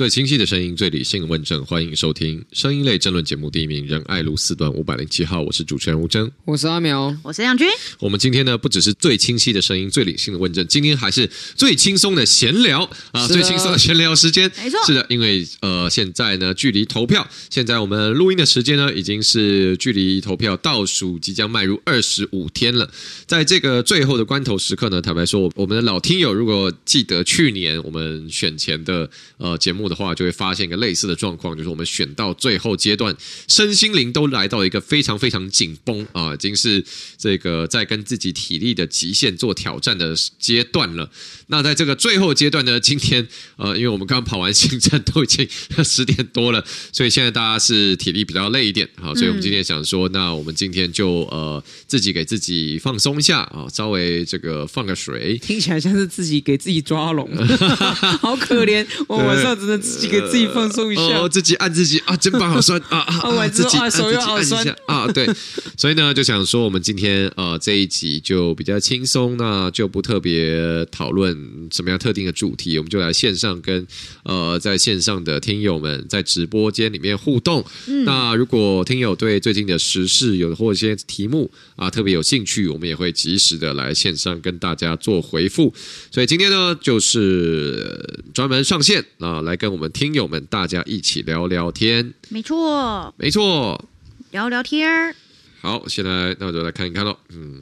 最清晰的声音，最理性的问政，欢迎收听声音类政论节目第一名，仁爱路四段五百零七号。我是主持人吴峥，我是阿苗，我是杨军。我们今天呢，不只是最清晰的声音，最理性的问政，今天还是最轻松的闲聊啊，最轻松的闲聊时间。没错，是的，因为呃，现在呢，距离投票，现在我们录音的时间呢，已经是距离投票倒数即将迈入二十五天了。在这个最后的关头时刻呢，坦白说，我们的老听友如果记得去年我们选前的呃节目的话，就会发现。一个类似的状况，就是我们选到最后阶段，身心灵都来到一个非常非常紧绷啊，已经是这个在跟自己体力的极限做挑战的阶段了。那在这个最后阶段呢，今天呃，因为我们刚跑完行程，都已经 十点多了，所以现在大家是体力比较累一点，好，所以我们今天想说，那我们今天就呃自己给自己放松一下啊，稍微这个放个水，听起来像是自己给自己抓龙，好可怜，我晚上只能自己给自己放。松一下，哦，自己按自己啊，肩膀好酸啊啊！自己按自己按一下啊，对，所以呢，就想说我们今天呃这一集就比较轻松，那就不特别讨论什么样特定的主题，我们就来线上跟呃在线上的听友们在直播间里面互动。嗯、那如果听友对最近的时事有或者一些题目啊特别有兴趣，我们也会及时的来线上跟大家做回复。所以今天呢，就是专门上线啊，来跟我们听友们。大家一起聊聊天，没错，没错，聊聊天。好，现在那我就来看一看喽。嗯，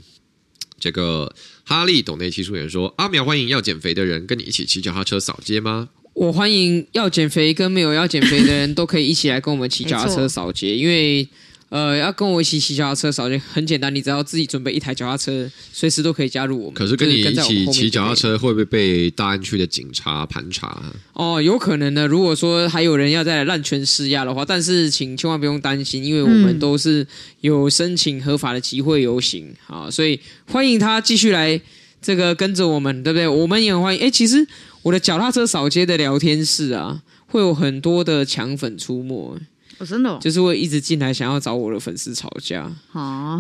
这个哈利董内技术员说：“阿苗欢迎要减肥的人跟你一起骑脚踏车扫街吗？”我欢迎要减肥跟没有要减肥的人都可以一起来跟我们骑脚踏车扫街，因为。呃，要跟我一起骑脚踏车，首先很简单，你只要自己准备一台脚踏车，随时都可以加入我们。可是跟你一起骑脚踏车，会不会被大安区的警察盘查？哦，有可能的。如果说还有人要再来滥权施压的话，但是请千万不用担心，因为我们都是有申请合法的集会游行啊，所以欢迎他继续来这个跟着我们，对不对？我们也很欢迎。哎，其实我的脚踏车扫街的聊天室啊，会有很多的抢粉出没。我真的就是会一直进来想要找我的粉丝吵架，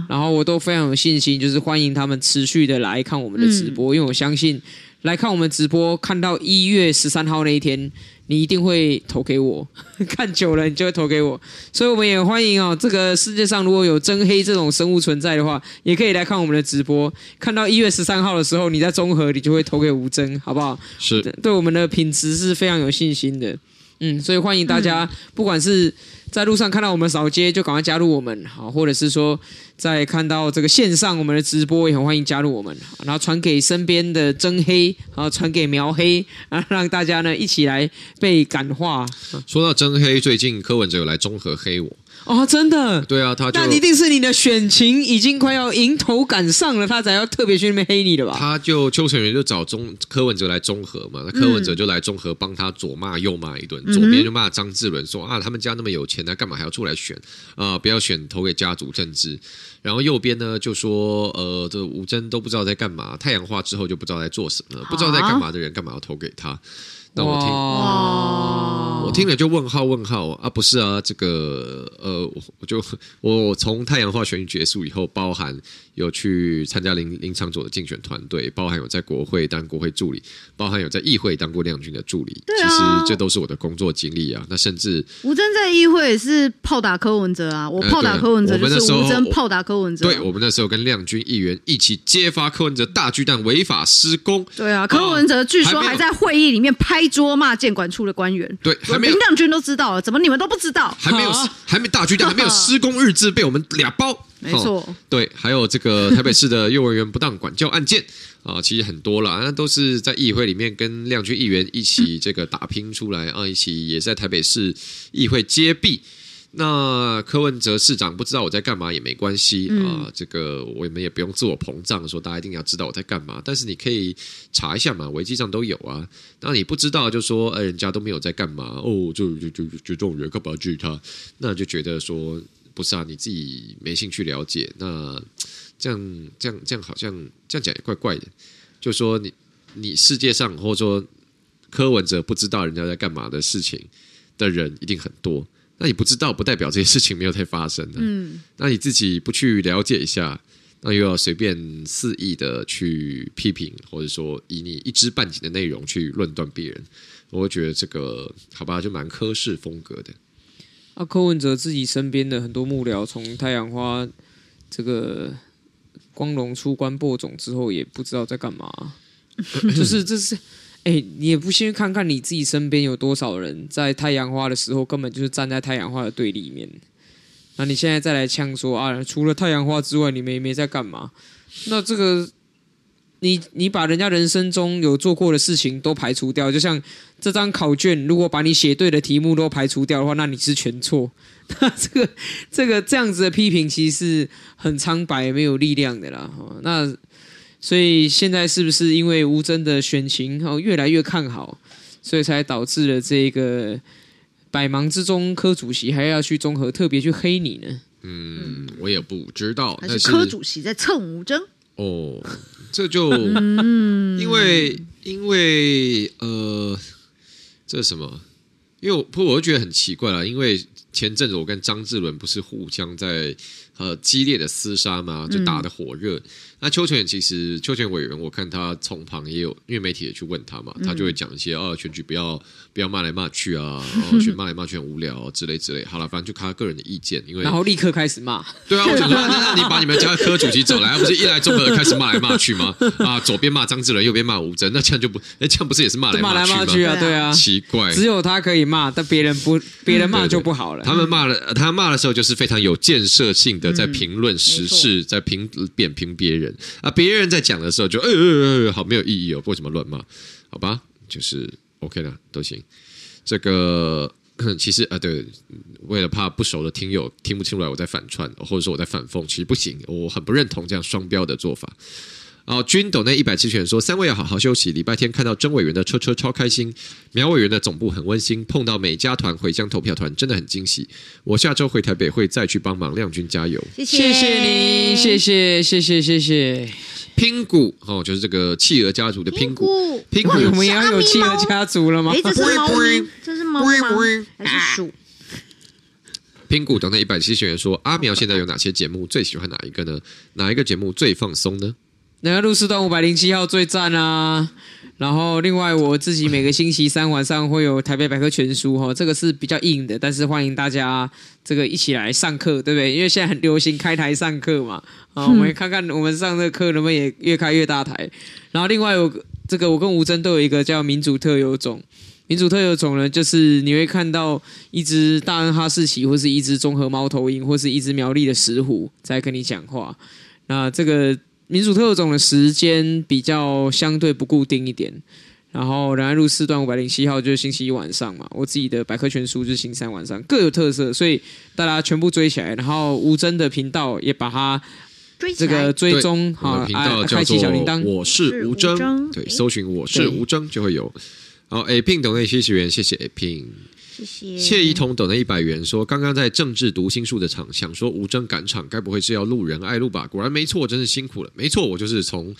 然后我都非常有信心，就是欢迎他们持续的来看我们的直播，因为我相信来看我们直播，看到一月十三号那一天，你一定会投给我，看久了你就会投给我，所以我们也欢迎哦，这个世界上如果有真黑这种生物存在的话，也可以来看我们的直播，看到一月十三号的时候，你在综合，你就会投给吴征，好不好？是，对我们的品质是非常有信心的，嗯，所以欢迎大家，不管是。在路上看到我们扫街，就赶快加入我们，好，或者是说在看到这个线上我们的直播，也很欢迎加入我们，然后传给身边的真黑，然后传给苗黑，啊，让大家呢一起来被感化。说到真黑，最近柯文哲有来综合黑我。哦，真的？对啊，他就那一定是你的选情已经快要迎头赶上了，他才要特别去那边黑你的吧？他就邱成元就找中柯文哲来中和嘛，那柯文哲就来中和帮他左骂右骂一顿，嗯、左边就骂张志伦说啊，他们家那么有钱，他干嘛还要出来选啊、呃？不要选，投给家族政治。然后右边呢就说呃，这吴征都不知道在干嘛，太阳化之后就不知道在做什么，不知道在干嘛的人干嘛要投给他？那我听，哇我听了就问号问号啊！不是啊，这个呃，我就我从太阳化选举结束以后，包含有去参加林林场佐的竞选团队，包含有在国会当国会助理，包含有在议会当过亮君的助理。对啊，其实这都是我的工作经历啊。那甚至吴征在议会也是炮打柯文哲啊，我炮打柯文哲，就是吴征炮打柯文哲。对，我们那时候跟亮君议员一起揭发柯文哲大巨蛋违法施工。对啊，柯文哲据说还在会议里面拍。捉骂建管处的官员，对，还没有林亮君都知道了，怎么你们都不知道？还没有，还没大巨蛋，还没有施工日志被我们俩包，没错。对，还有这个台北市的幼儿园不当管教案件啊，其实很多了，那都是在议会里面跟亮君议员一起这个打拼出来啊，一起也在台北市议会揭弊。那柯文哲市长不知道我在干嘛也没关系、嗯、啊，这个我们也不用自我膨胀，说大家一定要知道我在干嘛。但是你可以查一下嘛，维基上都有啊。那你不知道就说，哎，人家都没有在干嘛哦，就就就就这种人干嘛要拒他？那就觉得说不是啊，你自己没兴趣了解。那这样这样这样好像这样讲也怪怪的。就说你你世界上或者说柯文哲不知道人家在干嘛的事情的人一定很多。那你不知道，不代表这些事情没有在发生的。嗯，那你自己不去了解一下，那又要随便肆意的去批评，或者说以你一知半解的内容去论断别人，我会觉得这个好吧，就蛮科氏风格的。啊，柯文哲自己身边的很多幕僚，从太阳花这个光荣出关播种之后，也不知道在干嘛。就是这是，哎、你也不先看看你自己身边有多少人在太阳花的时候，根本就是站在太阳花的对立面。那你现在再来呛说啊，除了太阳花之外，你们也没在干嘛？那这个。你你把人家人生中有做过的事情都排除掉，就像这张考卷，如果把你写对的题目都排除掉的话，那你是全错。那这个这个这样子的批评，其实是很苍白、没有力量的啦。那所以现在是不是因为吴峥的选情哦越来越看好，所以才导致了这个百忙之中柯主席还要去综合特别去黑你呢？嗯，我也不知道，还是柯主席在蹭吴峥哦。这就因为因为呃，这是什么？因为我不，我就觉得很奇怪了。因为前阵子我跟张志伦不是互相在呃激烈的厮杀嘛，就打得火热。嗯那邱全其实邱全委员，我看他从旁也有，因为媒体也去问他嘛，他就会讲一些哦，选举不要不要骂来骂去啊，哦，选骂来骂去很无聊、哦、之类之类。好了，反正就看他个人的意见，因为然后立刻开始骂。对啊，我想说，那那你把你们家科主席找来，不是一来综合开始骂来骂去吗？啊，左边骂张志伦，右边骂吴峥，那这样就不，那这样不是也是骂来骂去吗？去啊，对啊，奇怪，只有他可以骂，但别人不，别人骂就不好了。对对对，他们骂了，他骂的时候就是非常有建设性的在评论时事，嗯、在评点评别人啊，别人。在讲的时候就呃呃呃好没有意义哦，为什么乱骂？好吧，就是 OK 了，都行。这个其实啊，对，为了怕不熟的听友听不清楚来我在反串，或者说我在反讽，其实不行，我很不认同这样双标的做法。哦，军斗那一百七十元说，三位要好好休息。礼拜天看到曾委员的车车超开心，苗委员的总部很温馨，碰到美家团回乡投票团真的很惊喜。我下周回台北会再去帮忙，亮君加油，谢谢你，谢谢谢谢谢谢。拼骨哦，就是这个企鹅家族的拼骨，拼骨我们也要有企鹅家族了吗？这是猫，这是猫吗？还是鼠？拼谷等那一百七十元说，阿苗现在有哪些节目？最喜欢哪一个呢？哪一个节目最放松呢？那个路四段五百零七号最赞啊！然后另外我自己每个星期三晚上会有台北百科全书哈，这个是比较硬的，但是欢迎大家这个一起来上课，对不对？因为现在很流行开台上课嘛，啊，我们看看我们上这个课能不能也越开越大台。然后另外有这个我跟吴征都有一个叫民主特有种，民主特有种呢，就是你会看到一只大恩哈士奇，或是一只综合猫头鹰，或是一只苗栗的石虎在跟你讲话，那这个。民主特种的时间比较相对不固定一点，然后仁爱路四段五百零七号就是星期一晚上嘛，我自己的百科全书就是星期三晚上，各有特色，所以大家全部追起来，然后吴峥的频道也把它这个追踪好，频道叫做我是吴征，对，搜寻我是吴征就会有。好，A Pin 等内谢谢元，谢谢 A Pin。谢谢谢宜彤等了一百元，说刚刚在政治读心术的场，想说吴峥赶场，该不会是要路人爱路吧？果然没错，真是辛苦了。没错，我就是从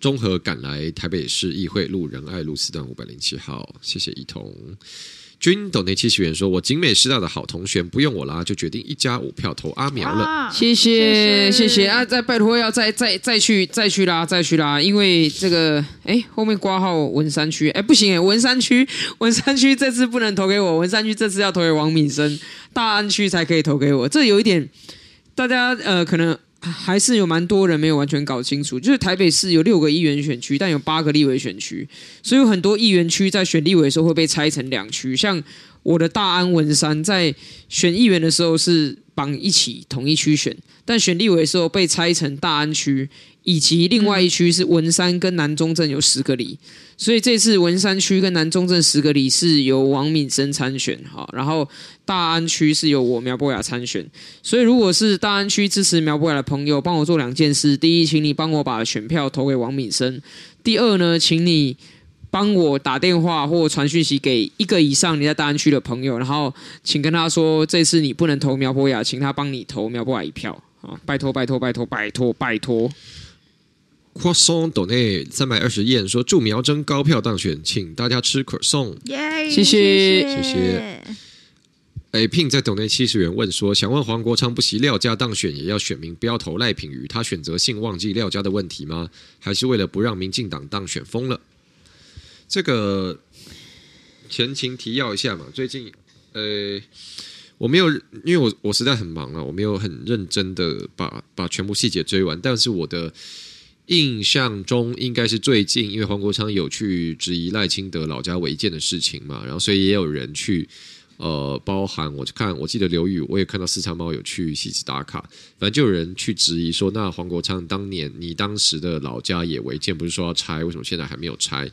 中和赶来台北市议会路人爱路四段五百零七号。谢谢一彤。君斗内七十元说：“我景美师大的好同学，不用我啦，就决定一家五票投阿苗了。啊”谢谢谢谢啊！再拜托要再再再去再去啦再去啦！因为这个哎后面挂号文山区哎不行哎文山区文山区这次不能投给我，文山区这次要投给王敏生，大安区才可以投给我。这有一点大家呃可能。还是有蛮多人没有完全搞清楚，就是台北市有六个议员选区，但有八个立委选区，所以有很多议员区在选立委的时候会被拆成两区。像我的大安文山在选议员的时候是绑一起统一区选，但选立委的时候被拆成大安区。以及另外一区是文山跟南中正有十个里，所以这次文山区跟南中正十个里是由王敏生参选哈，然后大安区是由我苗博雅参选，所以如果是大安区支持苗博雅的朋友，帮我做两件事：第一，请你帮我把选票投给王敏生；第二呢，请你帮我打电话或传讯息给一个以上你在大安区的朋友，然后请跟他说，这次你不能投苗博雅，请他帮你投苗博雅一票啊！拜托拜托拜托拜托拜托。croissant 送斗内三百二十元说祝苗真高票当选，请大家吃可颂。耶，谢谢谢谢。A Pin 在斗内七十元问说，想问黄国昌不惜廖家当选也要选民不要投赖品妤，他选择性忘记廖家的问题吗？还是为了不让民进党当选疯了？这个前情提要一下嘛，最近呃。我没有，因为我我实在很忙啊，我没有很认真的把把全部细节追完。但是我的印象中，应该是最近，因为黄国昌有去质疑赖清德老家违建的事情嘛，然后所以也有人去呃，包含我去看，我记得刘宇，我也看到四叉猫有去汐止打卡，反正就有人去质疑说，那黄国昌当年你当时的老家也违建，不是说要拆，为什么现在还没有拆？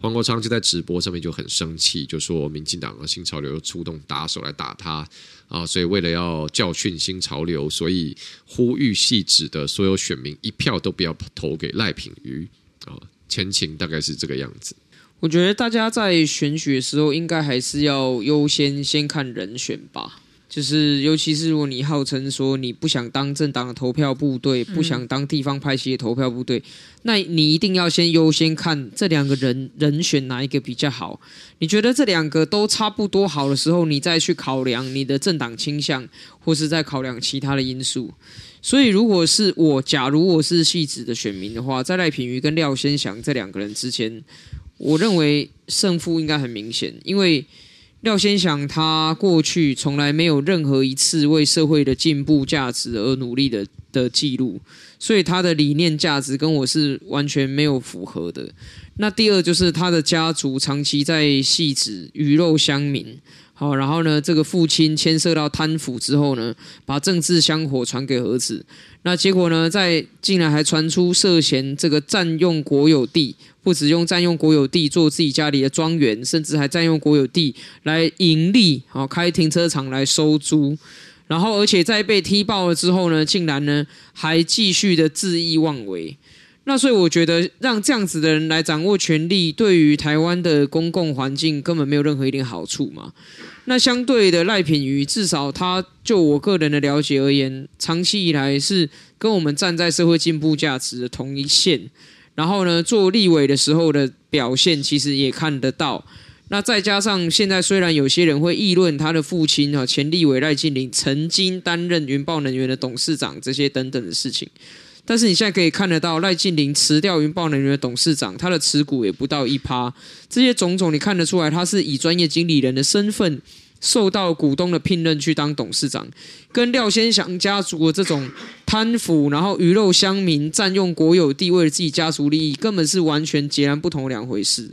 黄国昌就在直播上面就很生气，就说民进党的新潮流出动打手来打他啊，所以为了要教训新潮流，所以呼吁汐止的所有选民一票都不要投给赖品妤啊。前情大概是这个样子。我觉得大家在选举的时候，应该还是要优先先看人选吧。就是，尤其是如果你号称说你不想当政党的投票部队，不想当地方派系的投票部队，那你一定要先优先看这两个人人选哪一个比较好。你觉得这两个都差不多好的时候，你再去考量你的政党倾向，或是再考量其他的因素。所以，如果是我，假如我是戏子的选民的话，在赖品妤跟廖先祥这两个人之间，我认为胜负应该很明显，因为。廖先祥他过去从来没有任何一次为社会的进步价值而努力的的记录，所以他的理念价值跟我是完全没有符合的。那第二就是他的家族长期在戏子鱼肉乡民，好，然后呢，这个父亲牵涉到贪腐之后呢，把政治香火传给儿子，那结果呢，在竟然还传出涉嫌这个占用国有地。不只用占用国有地做自己家里的庄园，甚至还占用国有地来盈利，好开停车场来收租，然后而且在被踢爆了之后呢，竟然呢还继续的恣意妄为。那所以我觉得让这样子的人来掌握权力，对于台湾的公共环境根本没有任何一点好处嘛。那相对的赖品妤，至少他就我个人的了解而言，长期以来是跟我们站在社会进步价值的同一线。然后呢，做立委的时候的表现，其实也看得到。那再加上现在，虽然有些人会议论他的父亲啊，前立委赖劲霖曾经担任云豹能源的董事长，这些等等的事情，但是你现在可以看得到，赖劲霖辞掉云豹能源的董事长，他的持股也不到一趴。这些种种，你看得出来，他是以专业经理人的身份。受到股东的聘任去当董事长，跟廖先祥家族的这种贪腐，然后鱼肉乡民占用国有地为了自己家族利益，根本是完全截然不同的两回事。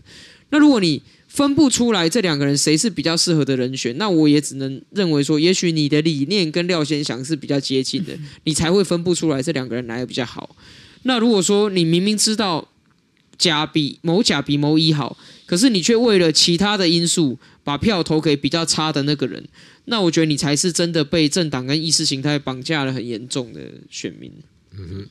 那如果你分不出来这两个人谁是比较适合的人选，那我也只能认为说，也许你的理念跟廖先祥是比较接近的，你才会分不出来这两个人哪个比较好。那如果说你明明知道甲比某甲比某乙好，可是你却为了其他的因素。把票投给比较差的那个人，那我觉得你才是真的被政党跟意识形态绑架了很严重的选民。嗯哼，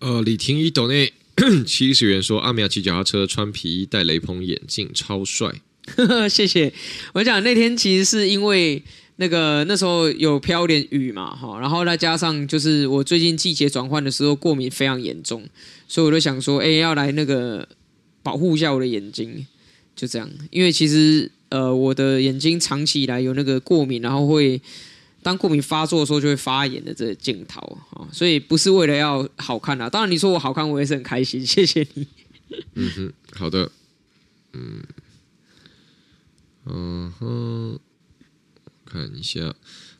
呃，李廷一斗内 七十元说，阿苗骑脚踏车，穿皮衣，戴雷朋眼镜，超帅。谢谢。我讲那天其实是因为那个那时候有飘点雨嘛，哈，然后再加上就是我最近季节转换的时候过敏非常严重，所以我就想说，哎，要来那个保护一下我的眼睛，就这样。因为其实。呃，我的眼睛长期以来有那个过敏，然后会当过敏发作的时候就会发炎的这个镜头啊，所以不是为了要好看啊。当然你说我好看，我也是很开心，谢谢你。嗯哼，好的，嗯，嗯哼，看一下，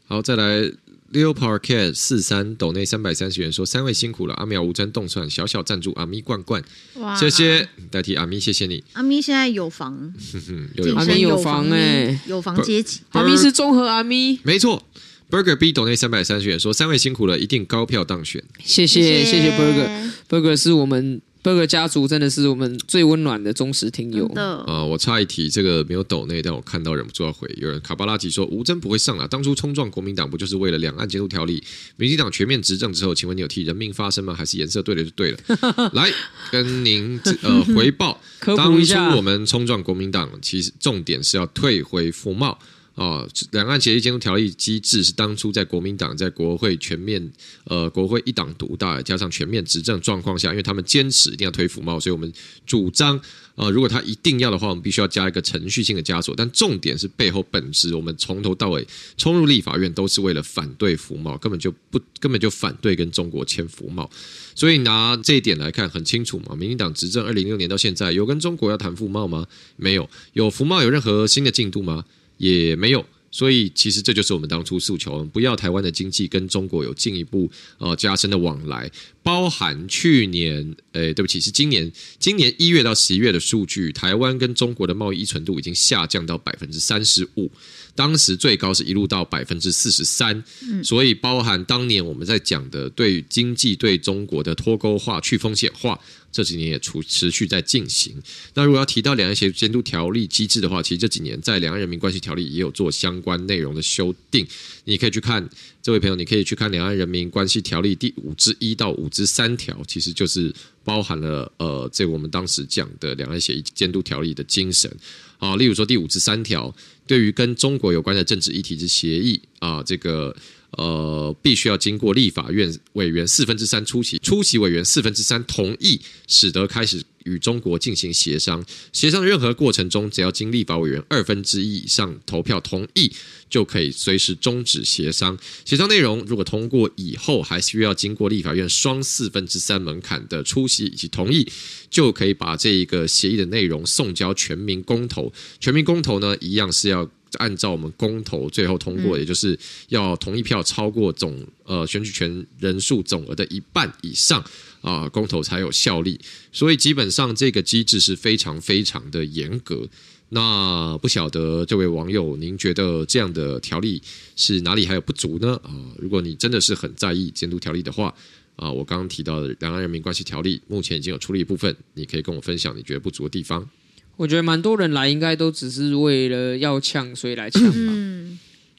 好，再来。Leo Parket 四三斗内三百三十元说，三位辛苦了，阿苗无针动算小小赞助阿咪罐罐，哇谢谢代替阿咪谢谢你。阿咪现在有房，有阿咪有房哎、欸，有房阶级，阿咪是综合阿咪，没错。Burger B 斗内三百三十元说，三位辛苦了，一定高票当选，谢谢谢谢 Burger Burger 是我们 Burger 家族真的是我们最温暖的忠实听友。啊、呃，我插一提，这个没有抖内，但我看到忍不住要回。有人卡巴拉吉说吴峥不会上了，当初冲撞国民党不就是为了两岸监督条例？民进党全面执政之后，请问你有替人民发声吗？还是颜色对了就对了？来跟您呃回报，当初我们冲撞国民党，其实重点是要退回服贸。哦，两岸协议监督条例机制是当初在国民党在国会全面呃国会一党独大加上全面执政状况下，因为他们坚持一定要推服贸，所以我们主张呃如果他一定要的话，我们必须要加一个程序性的枷锁。但重点是背后本质，我们从头到尾冲入立法院都是为了反对服贸，根本就不根本就反对跟中国签服贸。所以拿这一点来看很清楚嘛，民进党执政二零一六年到现在有跟中国要谈服贸吗？没有。有服贸有任何新的进度吗？也没有，所以其实这就是我们当初诉求，不要台湾的经济跟中国有进一步呃加深的往来，包含去年，诶，对不起，是今年，今年一月到十一月的数据，台湾跟中国的贸易依存度已经下降到百分之三十五。当时最高是一路到百分之四十三，所以包含当年我们在讲的对经济对中国的脱钩化、去风险化，这几年也持持续在进行。那如果要提到两岸协监督条例机制的话，其实这几年在两岸人民关系条例也有做相关内容的修订，你可以去看，这位朋友，你可以去看两岸人民关系条例第五之一到五之三条，其实就是包含了呃，这我们当时讲的两岸协议监督条例的精神。啊，例如说第五十三条，对于跟中国有关的政治议题之协议啊，这个呃，必须要经过立法院委员四分之三出席，出席委员四分之三同意，使得开始。与中国进行协商，协商的任何过程中，只要经立法委员二分之一以上投票同意，就可以随时终止协商。协商内容如果通过以后，还需要经过立法院双四分之三门槛的出席以及同意，就可以把这一个协议的内容送交全民公投。全民公投呢，一样是要按照我们公投最后通过，也就是要同意票超过总呃选举权人数总额的一半以上。啊，公投才有效力，所以基本上这个机制是非常非常的严格。那不晓得这位网友，您觉得这样的条例是哪里还有不足呢？啊，如果你真的是很在意监督条例的话，啊，我刚刚提到的《两岸人民关系条例》目前已经有处理一部分，你可以跟我分享你觉得不足的地方。我觉得蛮多人来应该都只是为了要呛，所以来呛嘛，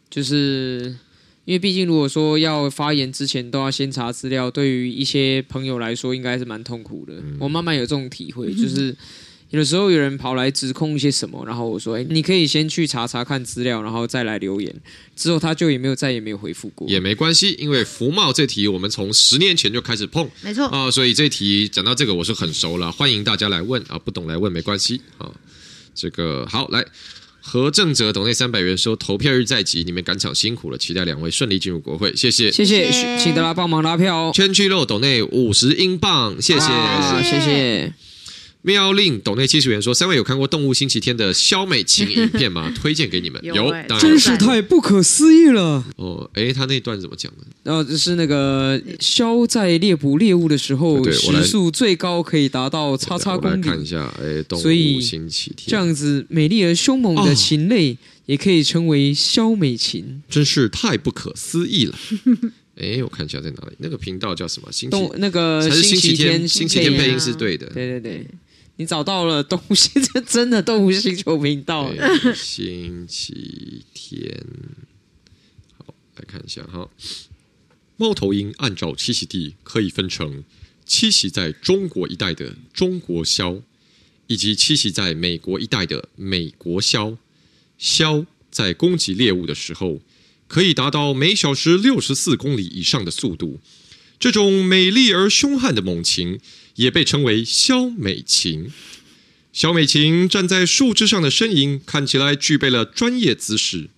就是。因为毕竟，如果说要发言之前都要先查资料，对于一些朋友来说，应该是蛮痛苦的。我慢慢有这种体会，就是有的时候有人跑来指控一些什么，然后我说：“哎，你可以先去查查看资料，然后再来留言。”之后他就也没有再也没有回复过。也没关系，因为福茂这题我们从十年前就开始碰，没错啊，所以这题讲到这个我是很熟了，欢迎大家来问啊，不懂来问没关系啊。这个好来。何正哲董内三百元说：“投票日在即，你们赶场辛苦了，期待两位顺利进入国会，谢谢，谢谢，请大家帮忙拉票哦。”圈区肉董内五十英镑，谢谢，啊、谢谢。妙令斗内七十元说：“三位有看过《动物星期天》的肖美琴影片吗？推荐给你们。有”有，真是太不可思议了。哦，哎，他那段怎么讲的？然后就是那个肖在猎捕猎物的时候，时速最高可以达到叉叉公里。看一下，哎，动物星期天这样子美丽而凶猛的禽类，也可以称为肖美琴，真是太不可思议了。哎，我看一下在哪里？那个频道叫什么？星期那个星期天，星期天配音是对的。对对对。你找到了动物星，这真的动物星球频道。星期天，好，来看一下哈。猫头鹰按照栖息地可以分成栖息在中国一带的中国鸮，以及栖息在美国一带的美国鸮。鸮在攻击猎物的时候，可以达到每小时六十四公里以上的速度。这种美丽而凶悍的猛禽。也被称为萧美琴。萧美琴站在树枝上的身影看起来具备了专业姿势，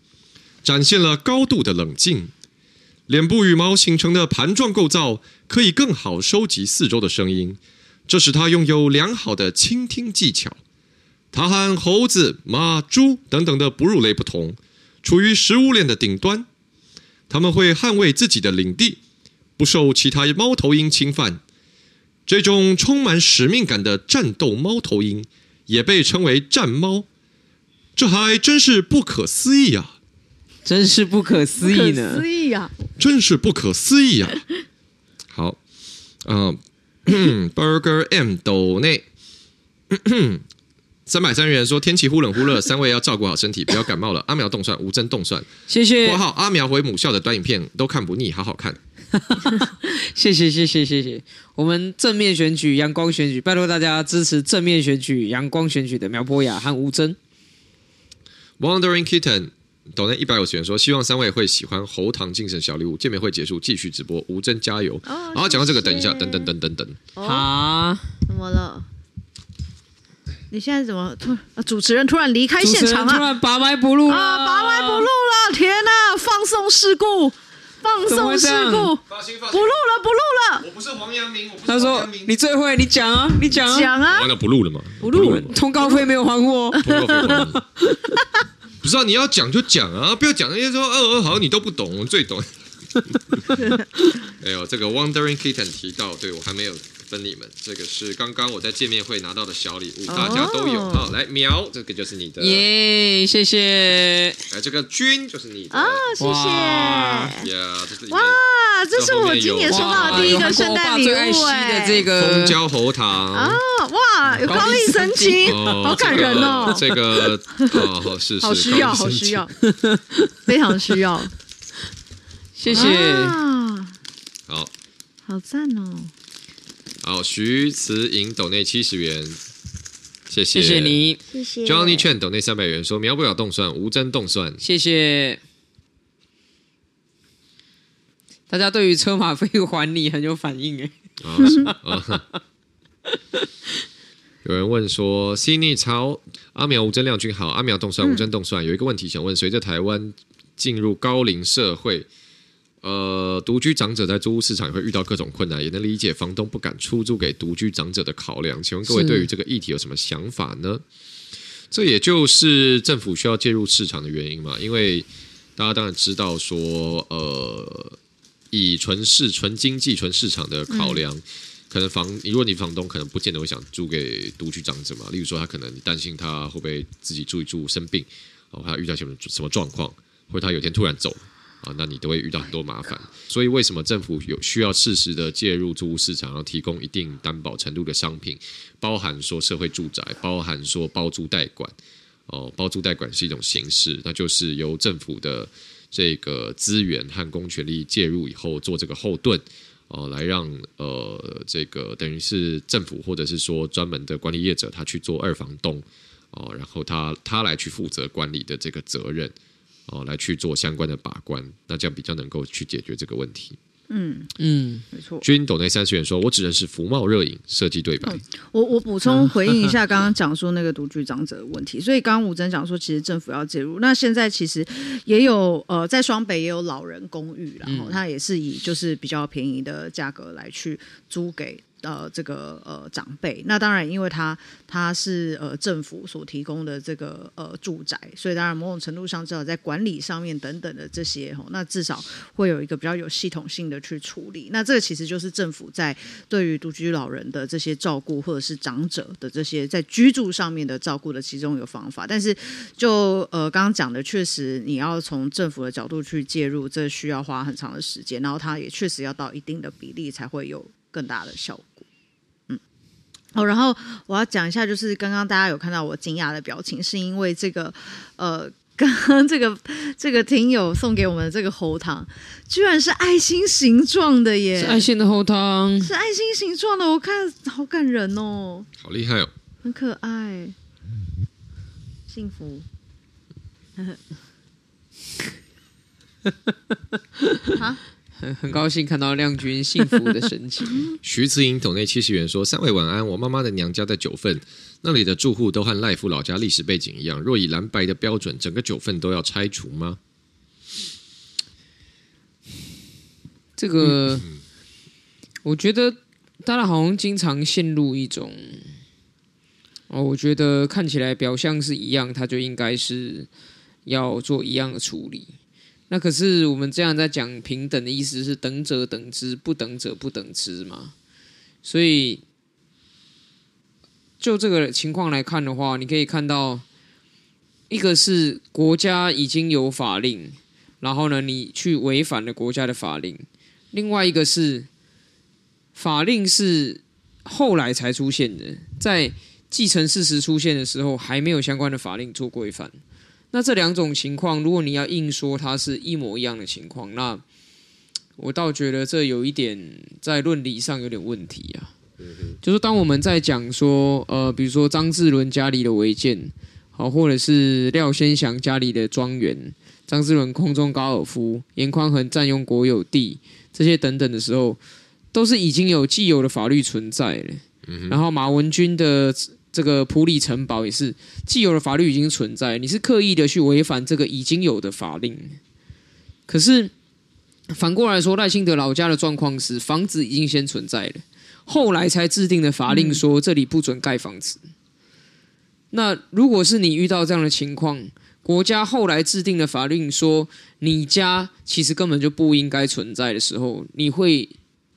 展现了高度的冷静。脸部羽毛形成的盘状构造可以更好收集四周的声音，这使它拥有良好的倾听技巧。它和猴子、马、猪等等的哺乳类不同，处于食物链的顶端。它们会捍卫自己的领地，不受其他猫头鹰侵犯。这种充满使命感的战斗猫头鹰也被称为战猫，这还真是不可思议啊！真是不可思议呢！不可思议啊！真是不可思议啊！好，嗯、呃、Burger M 斗内 三百三元说天气忽冷忽热，三位要照顾好身体，不要感冒了。阿苗冻蒜，吴峥冻蒜，谢谢。括号阿苗回母校的短影片都看不腻，好好看。谢谢谢谢谢谢，我们正面选举、阳光选举，拜托大家支持正面选举、阳光选举的苗博雅和吴峥。Wandering Kitten，抖内一百五十元说，希望三位会喜欢喉糖精神小礼物。见面会结束，继续直播。吴峥加油！哦、好，讲到这个，等一下，等等等等等。啊？怎么了？你现在怎么突、啊？主持人突然离开现场啊？突然拔麦不录了啊！拔麦不录了！天哪！放送事故！放送事故！不录了，不录了！我不是黄阳明，我不是他说你最会，你讲啊，你讲啊，讲啊！完了，不录了嘛？不录了，通告费没有还我。通告费。不是啊，你要讲就讲啊，不要讲那些说哦哦好，你都不懂，我最懂。哎呦，这个 Wandering Kitten 提到，对我还没有。分你们，这个是刚刚我在见面会拿到的小礼物，大家都有。好，来苗，这个就是你的，耶，谢谢。来，这个君就是你的，啊，谢谢。呀，这是哇，这是我今年收到的第一个圣诞礼物哎，这个蜂胶喉糖啊，哇，有高丽参青，好感人哦。这个哦，是是，好需要，好需要，非常需要。谢谢，好，好赞哦。好，徐慈莹斗内七十元，谢谢，谢谢你，谢谢。Johnny Chen 斗内三百元，说秒不了动算，无真动算，谢谢。大家对于车马费还你很有反应哎。有人问说，C 逆超阿苗吴真亮君好，阿苗动算吴真动算，有一个问题想问，随着台湾进入高龄社会。呃，独居长者在租屋市场也会遇到各种困难，也能理解房东不敢出租给独居长者的考量。请问各位对于这个议题有什么想法呢？这也就是政府需要介入市场的原因嘛？因为大家当然知道说，呃，以纯市、纯经济、纯市场的考量，嗯、可能房，如果你房东可能不见得会想租给独居长者嘛。例如说，他可能担心他会不会自己住一住生病，哦，他遇到什么什么状况，或者他有天突然走。啊，那你都会遇到很多麻烦，所以为什么政府有需要适时的介入租屋市场，要提供一定担保程度的商品，包含说社会住宅，包含说包租代管，哦，包租代管是一种形式，那就是由政府的这个资源和公权力介入以后做这个后盾，哦，来让呃这个等于是政府或者是说专门的管理业者他去做二房东，哦，然后他他来去负责管理的这个责任。哦，来去做相关的把关，那这样比较能够去解决这个问题。嗯嗯，没错。君斗内三十元说：“我只认识福茂热饮设计对白。嗯”我我补充回应一下刚刚讲说那个独居长者的问题。所以刚刚吴真讲说，其实政府要介入。那现在其实也有呃，在双北也有老人公寓，然后它也是以就是比较便宜的价格来去租给。呃，这个呃长辈，那当然，因为他他是呃政府所提供的这个呃住宅，所以当然某种程度上，至少在管理上面等等的这些吼，那至少会有一个比较有系统性的去处理。那这个其实就是政府在对于独居老人的这些照顾，或者是长者的这些在居住上面的照顾的其中一个方法。但是就呃刚刚讲的，确实你要从政府的角度去介入，这需要花很长的时间，然后它也确实要到一定的比例才会有更大的效果。哦，然后我要讲一下，就是刚刚大家有看到我惊讶的表情，是因为这个，呃，刚刚这个这个听友送给我们的这个喉糖，居然是爱心形状的耶！是爱心的喉糖，是爱心形状的，我看好感人哦，好厉害哦，很可爱，幸福，啊。很 很高兴看到亮君幸福的神情。徐慈莹抖内七十元说：“三位晚安，我妈妈的娘家在九份，那里的住户都和赖夫老家历史背景一样。若以蓝白的标准，整个九份都要拆除吗？”这个，嗯、我觉得大家好像经常陷入一种，哦，我觉得看起来表象是一样，他就应该是要做一样的处理。那可是我们这样在讲平等的意思是等者等之，不等者不等之嘛。所以就这个情况来看的话，你可以看到，一个是国家已经有法令，然后呢，你去违反了国家的法令；另外一个是法令是后来才出现的，在继承事实出现的时候，还没有相关的法令做规范。那这两种情况，如果你要硬说它是一模一样的情况，那我倒觉得这有一点在论理上有点问题啊。就是当我们在讲说，呃，比如说张志伦家里的违建，好，或者是廖先祥家里的庄园，张志伦空中高尔夫，严宽恒占用国有地，这些等等的时候，都是已经有既有的法律存在了。嗯、然后马文君的这个普里城堡也是既有的法律已经存在，你是刻意的去违反这个已经有的法令。可是反过来说，赖清德老家的状况是房子已经先存在了，后来才制定的法令说这里不准盖房子。那如果是你遇到这样的情况，国家后来制定的法令说你家其实根本就不应该存在的时候，你会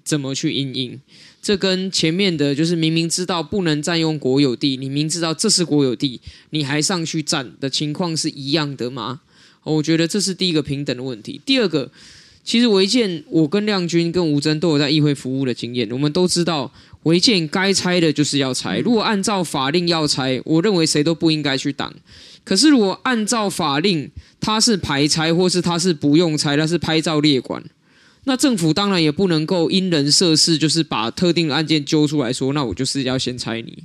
怎么去应应？这跟前面的就是明明知道不能占用国有地，你明知道这是国有地，你还上去占的情况是一样的吗？我觉得这是第一个平等的问题。第二个，其实违建，我跟亮君跟吴征都有在议会服务的经验，我们都知道。违建该拆的就是要拆，如果按照法令要拆，我认为谁都不应该去挡。可是如果按照法令，它是排拆，或是它是不用拆，它是拍照列管，那政府当然也不能够因人设事，就是把特定的案件揪出来说，那我就是要先拆你。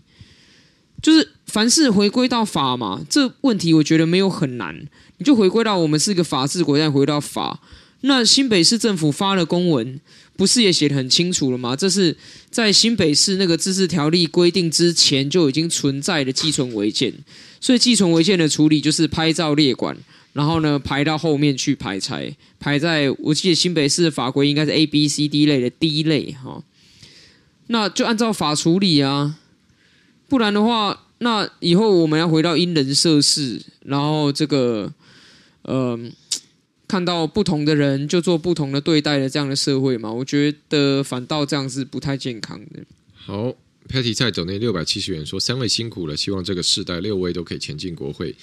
就是凡事回归到法嘛，这问题我觉得没有很难，你就回归到我们是一个法治国家，回到法。那新北市政府发了公文，不是也写得很清楚了吗？这是在新北市那个自治条例规定之前就已经存在的寄存违建，所以寄存违建的处理就是拍照列管，然后呢排到后面去排拆，排在我记得新北市的法规应该是 A、B、C、D 类的 D 类哈，那就按照法处理啊，不然的话，那以后我们要回到因人设事，然后这个呃。看到不同的人就做不同的对待的这样的社会嘛，我觉得反倒这样是不太健康的。好，Patty 在走那六百七十元说三位辛苦了，希望这个世代六位都可以前进国会。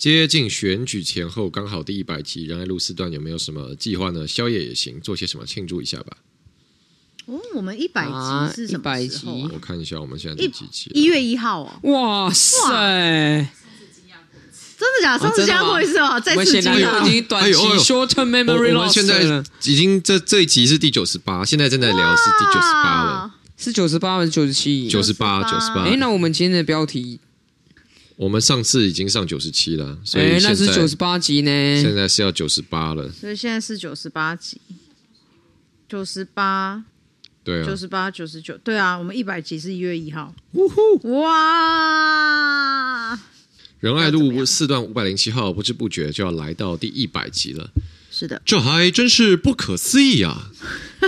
接近选举前后，刚好第一百集仁爱路四段有没有什么计划呢？宵夜也行，做些什么庆祝一下吧。哦，我们一百集是什么时候、啊？我看一下，我们现在第几集？一月一号哦。哇塞！真的假的？上次加过一次吗？再次加。已经短期 short term memory loss 我们现在已经这这一集是第九十八，现在正在聊是第九十八了。是九十八还是九十七？九十八，九十八。哎，那我们今天的标题，我们上次已经上九十七了，所以哎，那是九十八集呢。现在是要九十八了，所以现在是九十八集，九十八，对啊，九十八，九十九，对啊，我们一百集是一月一号。呜呼！哇！仁爱路四段五百零七号，不知不觉就要来到第一百集了。是的，这还真是不可思议啊！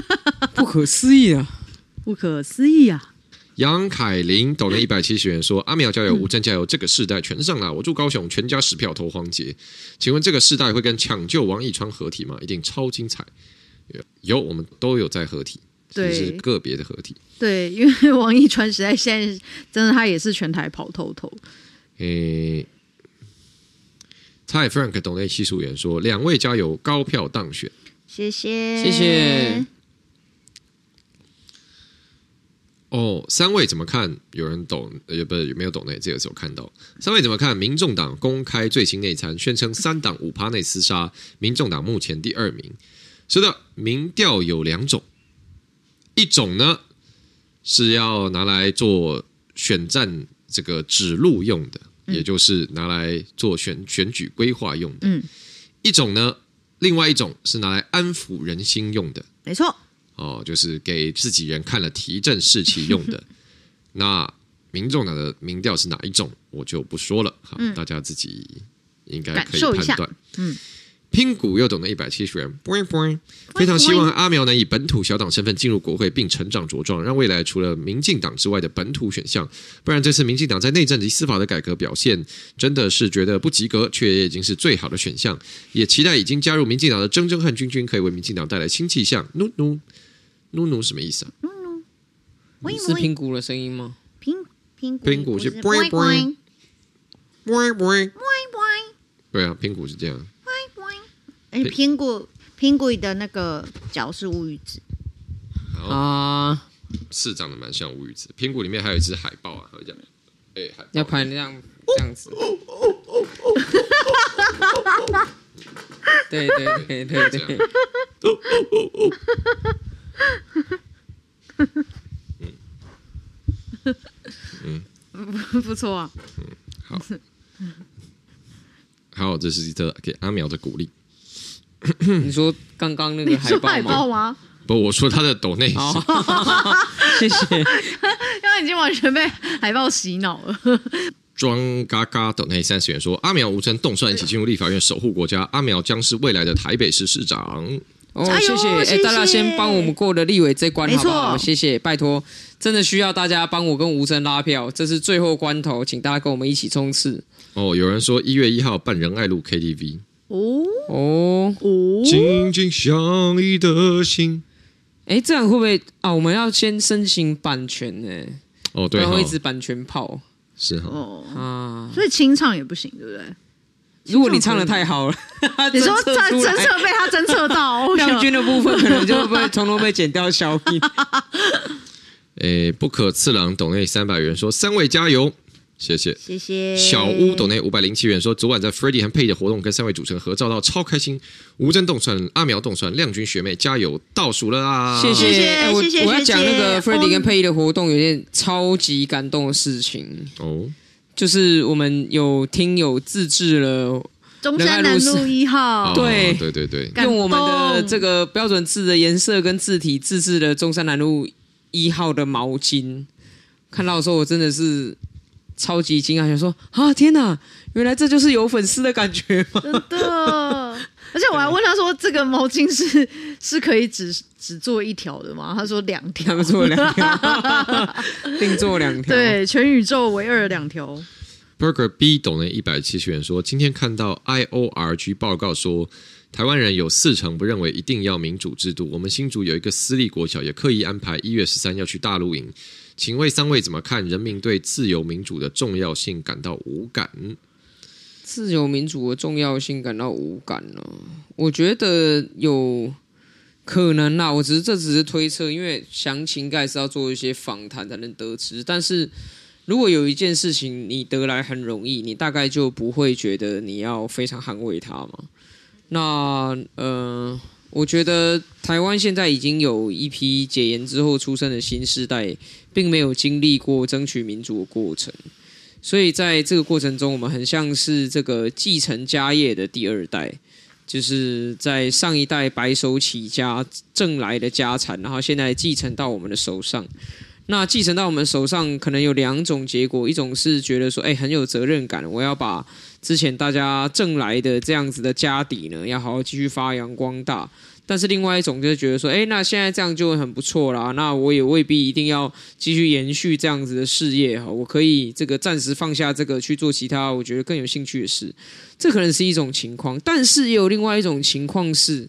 不可思议啊！不可思议啊！杨凯琳抖了一百七十元说：“阿苗加油，吴峥加油，这个世代全上了！我住高雄，全家十票投黄杰。请问这个世代会跟抢救王一川合体吗？一定超精彩！有，我们都有在合体，只是个别的合体。对，因为王一川实在现在真的他也是全台跑透透。”诶，蔡 Frank 董内七十五元说：“两位加油，高票当选，谢谢，谢谢。”哦，三位怎么看？有人懂？也，不是有没有懂内？这个时候看到三位怎么看？民众党公开最新内参，宣称三党五趴内厮杀，民众党目前第二名。是的，民调有两种，一种呢是要拿来做选战这个指路用的。也就是拿来做选选举规划用的，嗯，一种呢，另外一种是拿来安抚人心用的，没错，哦，就是给自己人看了提振士气用的。那民众党的民调是哪一种，我就不说了，好，大家自己应该可以判断，嗯。拼股又懂得一百七十元，非常希望阿苗能以本土小党身份进入国会，并成长茁壮，让未来除了民进党之外的本土选项。不然这次民进党在内政及司法的改革表现，真的是觉得不及格，却也已经是最好的选项。也期待已经加入民进党的铮铮和君君可以为民进党带来新气象。努努努努什么意思啊？努努，是苹果的声音吗？苹苹苹果是 boing boing boing boing boing boing，对啊，苹果是这样。哎，苹果苹果的那个角是乌鱼子。啊，是长得蛮像乌鱼子。苹果里面还有一只海豹啊，这样，哎，要拍那样这样子，对对对对对，嗯嗯，不错啊，嗯，好。好，这是一个给阿苗的鼓励。你说刚刚那个海报吗？海报吗？不，我说他的抖内。好，谢谢。刚刚已经完全被海报洗脑了。庄嘎嘎抖内三十元说：“阿苗吴峥冻蒜一起进入立法院守护国家，阿苗将是未来的台北市市长。”哦，谢谢。哎，大家先帮我们过了立委这关，好不好？谢谢，拜托，真的需要大家帮我跟吴峥拉票，这是最后关头，请大家跟我们一起冲刺。哦，有人说一月一号办仁爱路 KTV。哦哦哦！紧紧相依的心，哎，这样会不会啊？我们要先申请版权呢？哦，对，会一直版权炮是哈哦啊，所以清唱也不行，对不对？如果你唱的太好了，你说侦侦测被他侦测到，亮君的部分可能就会被从头被剪掉消音。诶，不可次郎董内三百元说三位加油。谢谢。谢谢。小屋董内五百零七元说，昨晚在 Freddie 和佩的活动跟三位主持人合照到超开心，吴峥冻蒜阿苗冻蒜亮君学妹加油倒数了啊！谢谢。谢谢，我我要讲那个 Freddie 跟佩的活动有件超级感动的事情。哦，就是我们有听友自制了中山南路一号，对对对对，用我们的这个标准字的颜色跟字体自制了中山南路一号的毛巾，看到的时候我真的是。超级惊讶，想说啊，天哪，原来这就是有粉丝的感觉吗？真的，而且我还问他说，这个毛巾是 是可以只只做一条的吗？他说两条，做两条，定做两条，对，全宇宙唯二两条。Burger B 懂了一百七十元说，今天看到 IORG 报告说，台湾人有四成不认为一定要民主制度。我们新竹有一个私立国小，也刻意安排一月十三要去大陆营。请问三位怎么看？人民对自由民主的重要性感到无感？自由民主的重要性感到无感呢？我觉得有可能啦。我只是这只是推测，因为详情应该是要做一些访谈才能得知。但是如果有一件事情你得来很容易，你大概就不会觉得你要非常捍卫它嘛。那呃。我觉得台湾现在已经有一批解严之后出生的新世代，并没有经历过争取民主的过程，所以在这个过程中，我们很像是这个继承家业的第二代，就是在上一代白手起家挣来的家产，然后现在继承到我们的手上。那继承到我们手上，可能有两种结果：一种是觉得说，哎，很有责任感，我要把之前大家挣来的这样子的家底呢，要好好继续发扬光大。但是另外一种就是觉得说，哎，那现在这样就很不错啦。那我也未必一定要继续延续这样子的事业哈，我可以这个暂时放下这个去做其他我觉得更有兴趣的事。这可能是一种情况，但是也有另外一种情况是，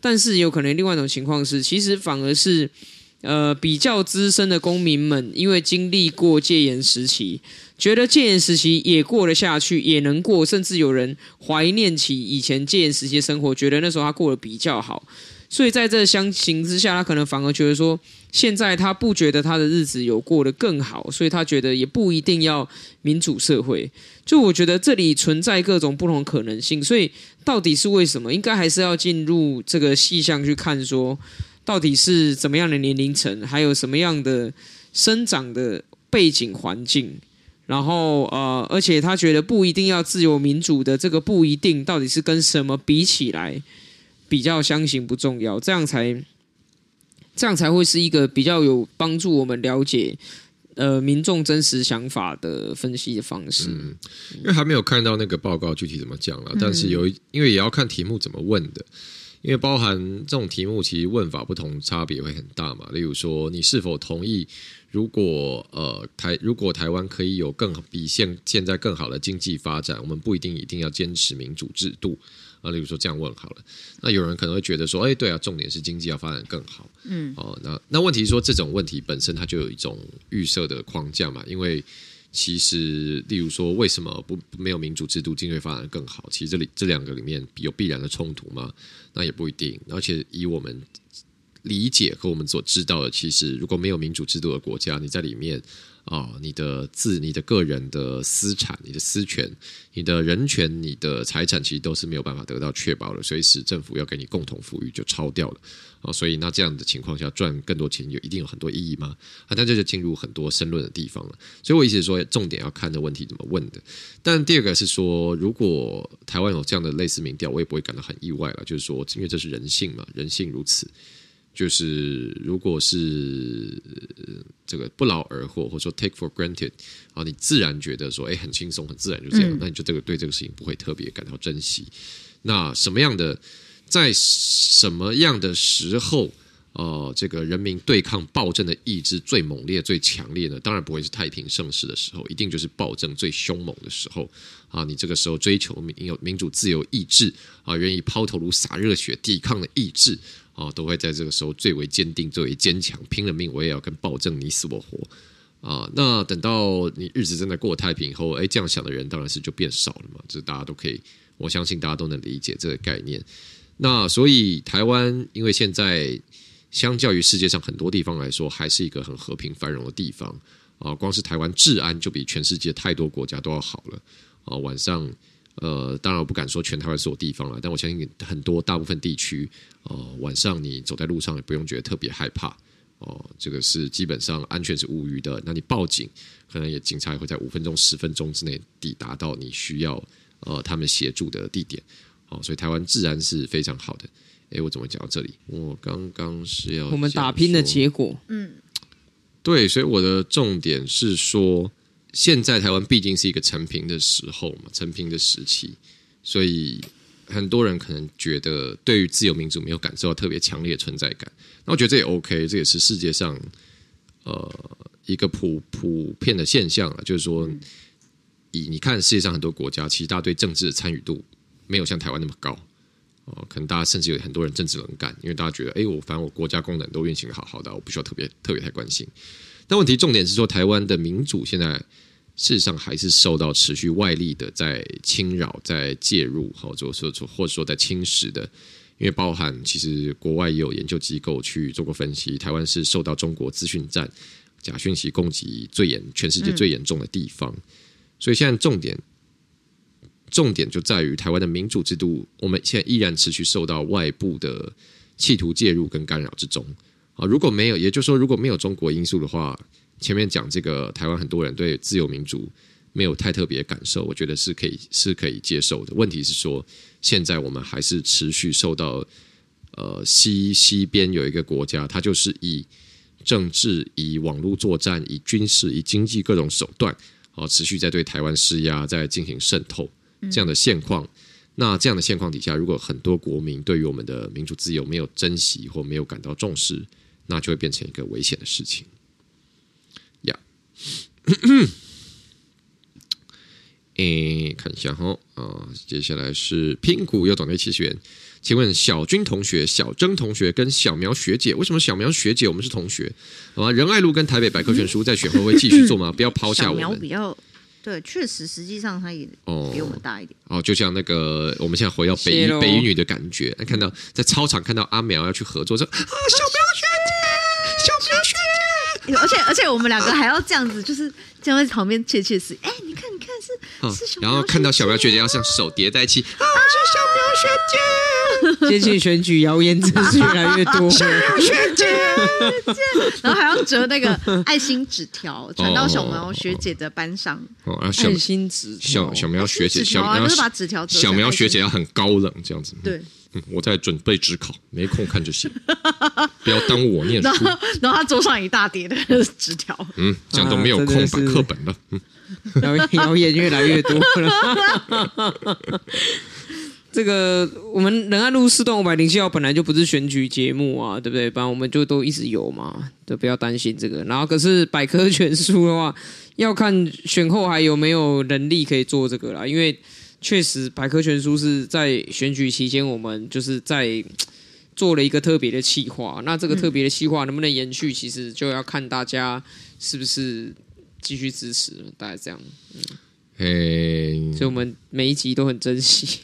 但是有可能另外一种情况是，其实反而是。呃，比较资深的公民们，因为经历过戒严时期，觉得戒严时期也过得下去，也能过，甚至有人怀念起以前戒严时期的生活，觉得那时候他过得比较好。所以在这相形之下，他可能反而觉得说，现在他不觉得他的日子有过得更好，所以他觉得也不一定要民主社会。就我觉得这里存在各种不同可能性，所以到底是为什么？应该还是要进入这个细项去看说。到底是怎么样的年龄层，还有什么样的生长的背景环境，然后呃，而且他觉得不一定要自由民主的这个不一定，到底是跟什么比起来比较相形不重要，这样才这样才会是一个比较有帮助我们了解呃民众真实想法的分析的方式。嗯，因为还没有看到那个报告具体怎么讲了，但是有因为也要看题目怎么问的。因为包含这种题目，其实问法不同，差别会很大嘛。例如说，你是否同意，如果呃台如果台湾可以有更比现现在更好的经济发展，我们不一定一定要坚持民主制度啊。例如说这样问好了，那有人可能会觉得说，哎，对啊，重点是经济要发展更好。嗯，哦，那那问题是说这种问题本身它就有一种预设的框架嘛，因为。其实，例如说，为什么不没有民主制度，经济发展更好？其实这里这两个里面有必然的冲突吗？那也不一定。而且以我们理解和我们所知道的，其实如果没有民主制度的国家，你在里面。啊、你的自、你的个人的私产、你的私权、你的人权、你的财产，其实都是没有办法得到确保的。所以使政府要给你共同富裕，就超掉了、哦！所以那这样的情况下，赚更多钱有一定有很多意义吗？啊，那这就进入很多申论的地方了。所以我意思是说，重点要看的问题怎么问的。但第二个是说，如果台湾有这样的类似民调，我也不会感到很意外了。就是说，因为这是人性嘛，人性如此。就是如果是这个不劳而获，或者说 take for granted 啊，你自然觉得说，哎，很轻松，很自然就这样，嗯、那你就这个对这个事情不会特别感到珍惜。那什么样的，在什么样的时候，呃，这个人民对抗暴政的意志最猛烈、最强烈呢？当然不会是太平盛世的时候，一定就是暴政最凶猛的时候啊！你这个时候追求民有民主自由意志啊，愿意抛头颅洒热血抵抗的意志。啊，都会在这个时候最为坚定、最为坚强，拼了命我也要跟暴政你死我活啊！那等到你日子真的过太平以后，哎，这样想的人当然是就变少了嘛。这大家都可以，我相信大家都能理解这个概念。那所以台湾，因为现在相较于世界上很多地方来说，还是一个很和平繁荣的地方啊。光是台湾治安就比全世界太多国家都要好了啊。晚上。呃，当然我不敢说全台湾所有地方了，但我相信很多大部分地区，呃，晚上你走在路上也不用觉得特别害怕，哦、呃，这个是基本上安全是无虞的。那你报警，可能也警察也会在五分钟、十分钟之内抵达到你需要呃他们协助的地点，哦、呃，所以台湾治安是非常好的。诶，我怎么讲到这里？我刚刚是要我们打拼的结果，嗯，对，所以我的重点是说。现在台湾毕竟是一个成平的时候嘛，成平的时期，所以很多人可能觉得对于自由民主没有感受到特别强烈的存在感。那我觉得这也 OK，这也是世界上呃一个普普遍的现象啊，就是说，以你看世界上很多国家，其实大家对政治的参与度没有像台湾那么高哦、可能大家甚至有很多人政治冷感，因为大家觉得，哎，我反正我国家功能都运行得好好的，我不需要特别特别太关心。但问题重点是说，台湾的民主现在事实上还是受到持续外力的在侵扰、在介入，或者说或者说在侵蚀的。因为包含其实国外也有研究机构去做过分析，台湾是受到中国资讯战、假讯息攻击最严、全世界最严重的地方。所以现在重点重点就在于台湾的民主制度，我们现在依然持续受到外部的企图介入跟干扰之中。啊，如果没有，也就是说，如果没有中国因素的话，前面讲这个台湾很多人对自由民主没有太特别感受，我觉得是可以是可以接受的。问题是说，现在我们还是持续受到呃西西边有一个国家，它就是以政治、以网络作战、以军事、以经济各种手段，啊，持续在对台湾施压，在进行渗透这样的现况。那这样的现况底下，如果很多国民对于我们的民主自由没有珍惜或没有感到重视，那就会变成一个危险的事情，呀、yeah. 诶，看一下哈啊，接下来是拼股又懂得七十元，请问小军同学、小曾同学跟小苗学姐，为什么小苗学姐我们是同学？好吧，仁爱路跟台北百科全书在选后会继续做吗？不要抛下我们。小苗比较对，确实，实际上他也比我们大一点。哦，就像那个我们现在回到北北一女的感觉，看到在操场看到阿苗要去合作，说啊，小苗学姐。小苗学姐，而且而且我们两个还要这样子，就是这样在旁边窃窃私语。哎，你看你看是是小苗，然后看到小苗学姐要像手叠在一起啊，是小苗学姐。接近选举谣言真是越来越多，小苗学姐，然后还要折那个 爱心纸条传到小苗学姐的班上。哦，爱心纸小小苗学姐，小苗就是把纸条折小苗学姐要很高冷这样子。对。嗯，我在准备职考，没空看这些，不要耽误我念书。然后，然后他桌上一大叠的纸条，嗯，这样都没有空摆课本了。嗯，谣谣言越来越多了。这个我们仁爱路四段五百零七号本来就不是选举节目啊，对不对？不然我们就都一直有嘛，就不要担心这个。然后可是百科全书的话，要看选后还有没有能力可以做这个啦，因为。确实，百科全书是在选举期间，我们就是在做了一个特别的企划。那这个特别的企划能不能延续，其实就要看大家是不是继续支持。大概这样，嗯，嘿，所以我们每一集都很珍惜。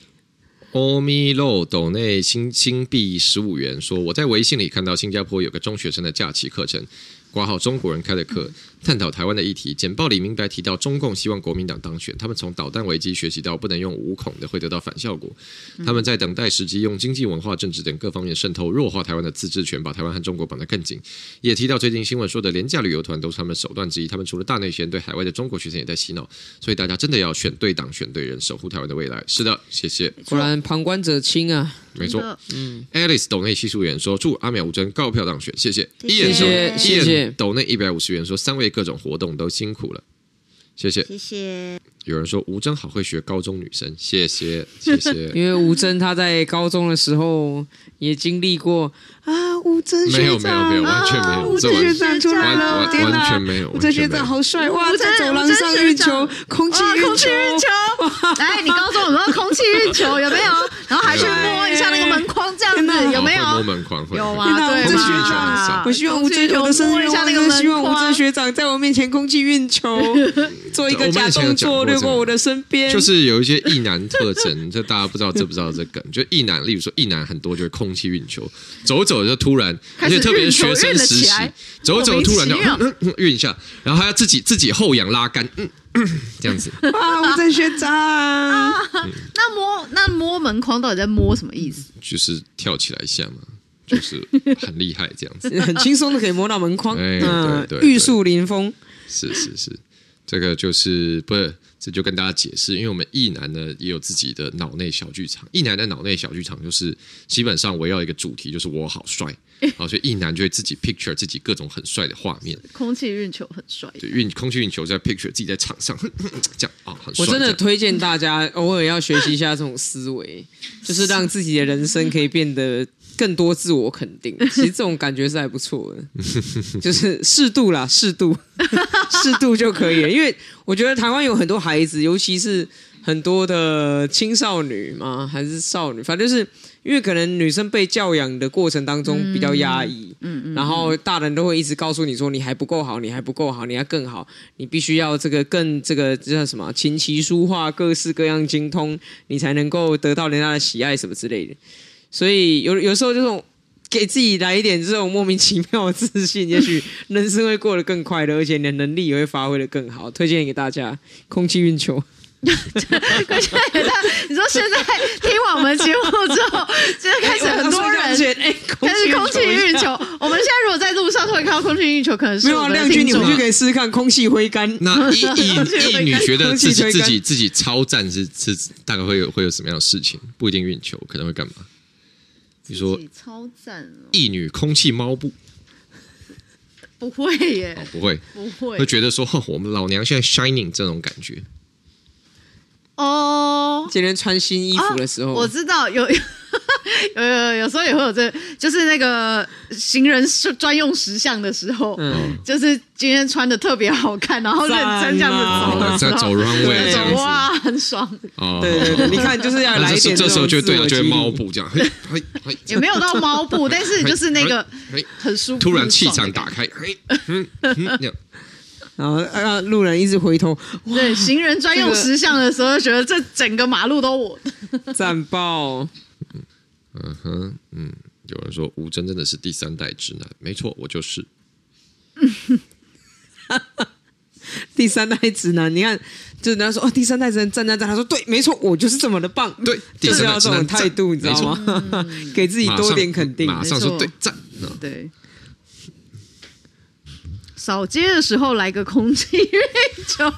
欧米露斗内新新币十五元，说我在微信里看到新加坡有个中学生的假期课程。挂号中国人开的课，探讨台湾的议题。简报里明白提到，中共希望国民党当选，他们从导弹危机学习到不能用无孔的，会得到反效果。他们在等待时机，用经济、文化、政治等各方面渗透，弱化台湾的自治权，把台湾和中国绑得更紧。也提到最近新闻说的廉价旅游团都是他们手段之一。他们除了大内宣，对海外的中国学生也在洗脑。所以大家真的要选对党、选对人，守护台湾的未来。是的，谢谢。果然旁观者清啊。没错，嗯，Alice 斗内七十五元说祝阿苗吴真高票当选，谢谢。谢谢谢谢。斗内一百五十元说三位各种活动都辛苦了，谢谢谢谢。有人说吴峥好会学高中女生，谢谢谢谢。因为吴峥她在高中的时候也经历过啊，吴尊学长没有没有没有完全没有，吴尊学长出来了，完全没有。吴尊学长好帅哇，在走廊上运球，空气运球，来，你告诉我们空气运球有没有？然后还去摸一下那个门框，这样子有没有？摸门框会有啊，对，空气运球。我希望吴峥有的生日，希望吴峥学长在我面前空气运球，做一个假动作掠过我的身边。就是有一些异男特征，就大家不知道知不知道这梗？就异男，例如说异男很多就是空气运球，走着走就突然，而且特别是学生实习，走走突然就运一下，然后还要自己自己后仰拉杆。这样子。啊，吴峥学长，那摸那摸门框到底在摸什么意思？就是跳起来一下嘛，就是很厉害这样子，很轻松的可以摸到门框，哎，对对，玉树临风，是是是，这个就是不是，这就跟大家解释，因为我们异男呢也有自己的脑内小剧场，异男的脑内小剧场就是基本上围绕一个主题，就是我好帅。好，所以异男就会自己 picture 自己各种很帅的画面。空气运球很帅，对，运空气运球在 picture 自己在场上 这样啊，很帅。我真的推荐大家偶尔要学习一下这种思维，就是让自己的人生可以变得更多自我肯定。其实这种感觉是还不错的，就是适度啦，适度，适度就可以了。因为我觉得台湾有很多孩子，尤其是很多的青少女嘛，还是少女，反正就是。因为可能女生被教养的过程当中比较压抑，嗯嗯，然后大人都会一直告诉你说，你还不够好，你还不够好，你要更好，你必须要这个更这个叫什么琴棋书画各式各样精通，你才能够得到人家的喜爱什么之类的。所以有有时候这种给自己来一点这种莫名其妙的自信，也许 人生会过得更快乐，而且你的能力也会发挥的更好。推荐给大家，空气运球。可是你说现在听完我们节目之后，现在开始很多人开始空气运球。我们现在如果在路上会看到空气运球，可能是没有亮君，你回去可以试试看空气挥杆。那异异异女觉得自己自己自己超赞是是大概会有会有什么样的事情？不一定运球，可能会干嘛？你说超赞异女空气猫步 不会耶？不会不会，会觉得说我们老娘现在 shining 这种感觉。哦，oh, 今天穿新衣服的时候，我知道有 有有有时候也会有这，就是那个行人专用石像的时候，嗯，就是今天穿的特别好看，然后认真这样子走，在走 runway 这样子，哇，很爽。哦，对对对，你看就是要来一点，这时候就对了，就会猫步这样，也没有到猫步，但是就是那个很舒服，突然气场打开，嗯嗯然后让路人一直回头，对，行人专用石像的时候，觉得这整个马路都我赞爆。嗯哼，嗯，有人说吴真真的是第三代直男，没错，我就是。第三代直男，你看，就是人家说哦，第三代直男赞赞赞，他说对，没错，我就是这么的棒，对，就是要这种态度，你知道吗？给自己多点肯定，马上说对赞，对。扫街的时候来个空气球，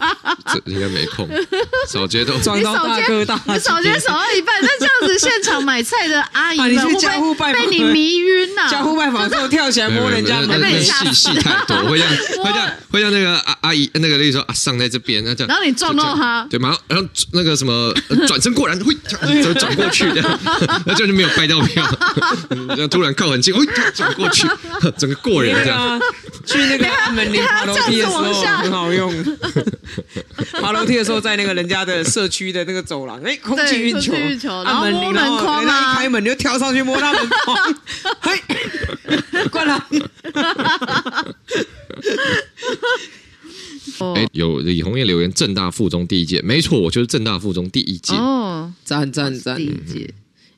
这应该没空。扫街都撞到大哥大，你扫街扫到一半，那这样子现场买菜的阿姨 们会不会被你迷晕呐？家户拜访之后跳起来 摸人家门，戏戏太多，会让会让会让那个阿阿姨那个例如说啊上在这边，那这样，然后你撞到他，对，马上然后那个什么转身过来，会就转过去的，那这样就没有掰到票。然后突然靠很近，会转过去，整个过人这样，去那个。门铃爬楼梯的时候很好用，爬楼梯的时候在那个人家的社区的那个走廊，哎，空气运球，然后摸门框啊，开门就跳上去摸他门框，嘿，关了。哎，有李红叶留言，正大附中第一届，没错，我就是正大附中第一届。哦，赞赞赞！第一届。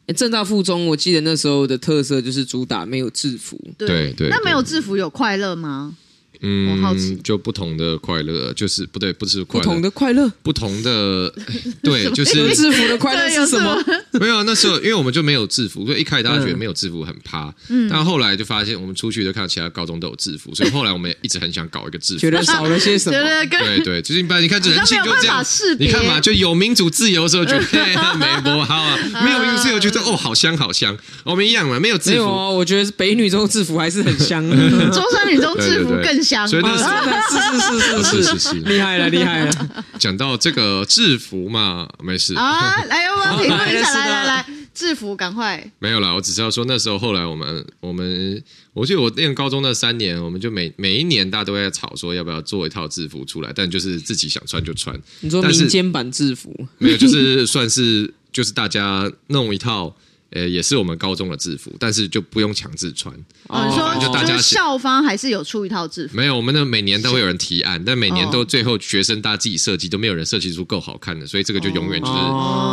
哎，政大附中，我记得那时候的特色就是主打没有制服。对对。那没有制服有快乐吗？嗯，我好奇，就不同的快乐，就是不对，不是快乐，不同的快乐，不同的 对，就是制服的快乐是什么？没有那时候，因为我们就没有制服，所以一开始大家觉得没有制服很趴，嗯，但后来就发现我们出去就看到其他高中都有制服，所以后来我们也一直很想搞一个制服，觉得少了些什么？对对，就是一般你看这人气就这样，你看嘛，就有民主自由的时候觉得美国好啊，没有民主自由觉得哦好香好香，我们一样嘛，没有制服，我觉得北女中制服还是很香，中山女中制服更香。所以那 是是是是是是，厉害了厉害了！讲到这个制服嘛，没事啊，来，我们评论一下，来来来，制服赶快。没有啦，我只是要说那时候后来我们我们，我记得我念高中那三年，我们就每每一年大家都在吵说要不要做一套制服出来，但就是自己想穿就穿。你说民间版制服？没有，就是算是就是大家弄一套。呃，也是我们高中的制服，但是就不用强制穿。哦，你说就大家校方还是有出一套制服？没有，我们的每年都会有人提案，但每年都最后学生大家自己设计，都没有人设计出够好看的，所以这个就永远就是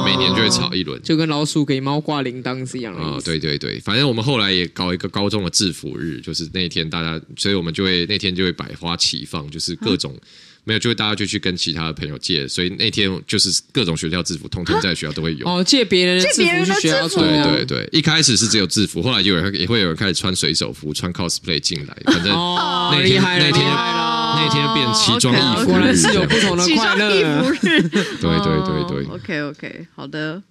每年就会吵一轮，就跟老鼠给猫挂铃铛是一样的。哦，对对对，反正我们后来也搞一个高中的制服日，就是那一天大家，所以我们就会那天就会百花齐放，就是各种。没有，就会大家就去跟其他的朋友借，所以那天就是各种学校制服，通通在学校都会有。哦，借别人的制服去学校穿。对对对，一开始是只有制服，后来就有人也会有人开始穿水手服、穿 cosplay 进来。反正那天那天那天变奇装异服，果然是有不同的快乐。对对对对。OK OK，好的。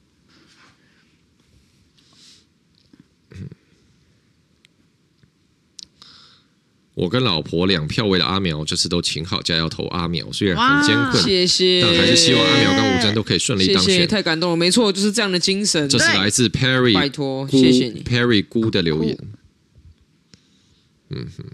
我跟老婆两票为了阿苗，这次都请好假要投阿苗，虽然很艰困，谢谢，但还是希望阿苗跟吴真都可以顺利当选。谢谢，太感动了，没错，就是这样的精神。这是来自 Perry，拜托，谢谢你，Perry 姑的留言。嗯哼。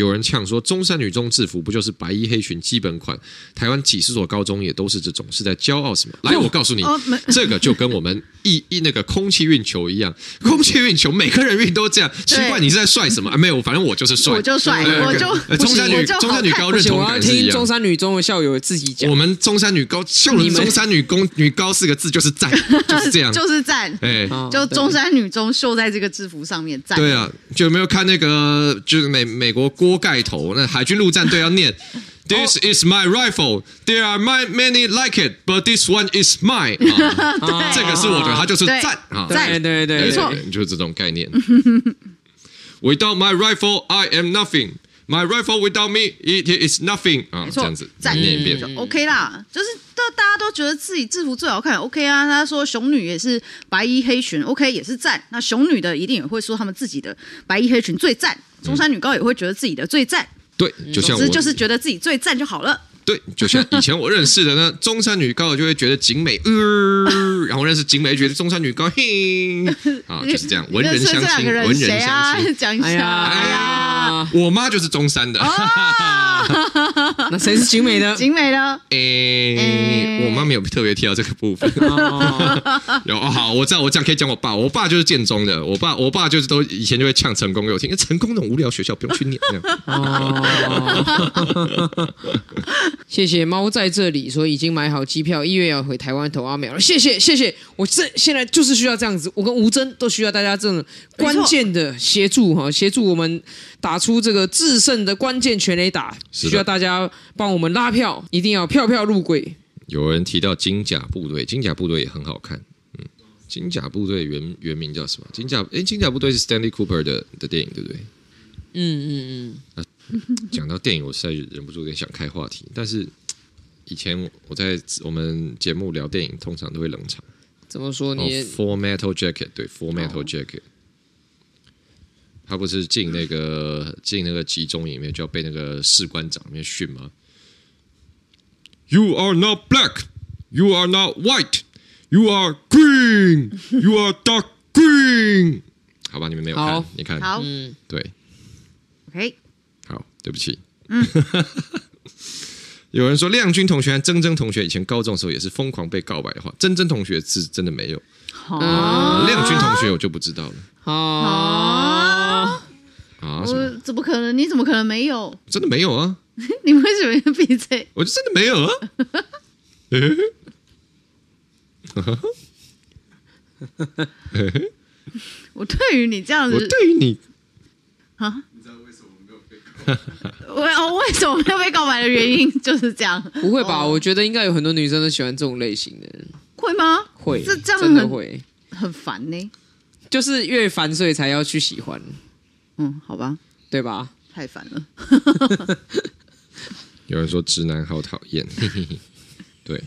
有人呛说，中山女中制服不就是白衣黑裙基本款？台湾几十所高中也都是这种，是在骄傲什么？来，我告诉你，这个就跟我们一一那个空气运球一样，空气运球每个人运都这样。奇怪，你是在帅什么？啊没有，反正我就是帅，我就帅，我就中山女中山女高认同感是一样。中山女中的校友自己讲，我们中山女高就中山女工女高四个字就是赞，就是这样，就是赞。哎，就中山女中绣在这个制服上面赞。对啊，就有没有看那个就是美美国锅盖头，那海军陆战队要念，This is my rifle. There are my many like it, but this one is mine. 这个是我的，它就是赞啊！对对对，没错，就是这种概念。Without my rifle, I am nothing. My rifle without me, it is nothing. 啊，这样子再念一遍就 OK 啦。就是都大家都觉得自己制服最好看，OK 啊。他说熊女也是白衣黑裙，OK 也是赞。那熊女的一定也会说他们自己的白衣黑裙最赞。中山女高也会觉得自己的最赞，对，就像我就是觉得自己最赞就好了。对，就像以前我认识的呢，中山女高就会觉得景美，呃，然后认识景美觉得中山女高，嘿，啊，就是这样，文人相亲，文人相亲，讲一下，哎呀，我妈就是中山的。那谁是景美的？景美的，诶，我妈没有特别提到这个部分。有哦，好，我知道，我这样可以讲我爸。我爸就是建中的，我爸，我爸就是都以前就会呛成功给我听，成功那种无聊学校不用去念。哦，谢谢猫在这里说已经买好机票，一月要回台湾投阿美了。谢谢，谢谢，我这现在就是需要这样子，我跟吴真都需要大家这种关键的协助哈，协助我们打出这个制胜的关键全垒打，需要大家。帮我们拉票，一定要票票入轨。有人提到金甲部队，金甲部队也很好看。嗯，金甲部队原原名叫什么？金甲哎，金甲部队是 Stanley Cooper 的的电影，对不对？嗯嗯嗯。讲到电影，我实在忍不住有点想开话题。但是以前我在我们节目聊电影，通常都会冷场。怎么说？你、oh, Full Metal Jacket 对，Full Metal Jacket。Oh. 他不是进那个进那个集中营里面，就要被那个士官长里面训吗？You are not black, you are not white, you are green, you are dark green。好吧，你们没有看，你看，好，对，OK，好，对不起。嗯，有人说亮君同学和珍珍同学以前高中的时候也是疯狂被告白的话，珍珍同学是真的没有。好，亮君同学我就不知道了。好。啊？我怎么可能？你怎么可能没有？真的没有啊？你为什么要闭嘴？我就真的没有啊。我对于你这样子，我对于你啊，你知道为什么没有被告？我哦，为什么没有被告白的原因就是这样？不会吧？我觉得应该有很多女生都喜欢这种类型的人，会吗？会，这这样真的会很烦呢。就是越烦，所以才要去喜欢。嗯，好吧，对吧？太烦了。有人说直男好讨厌，对。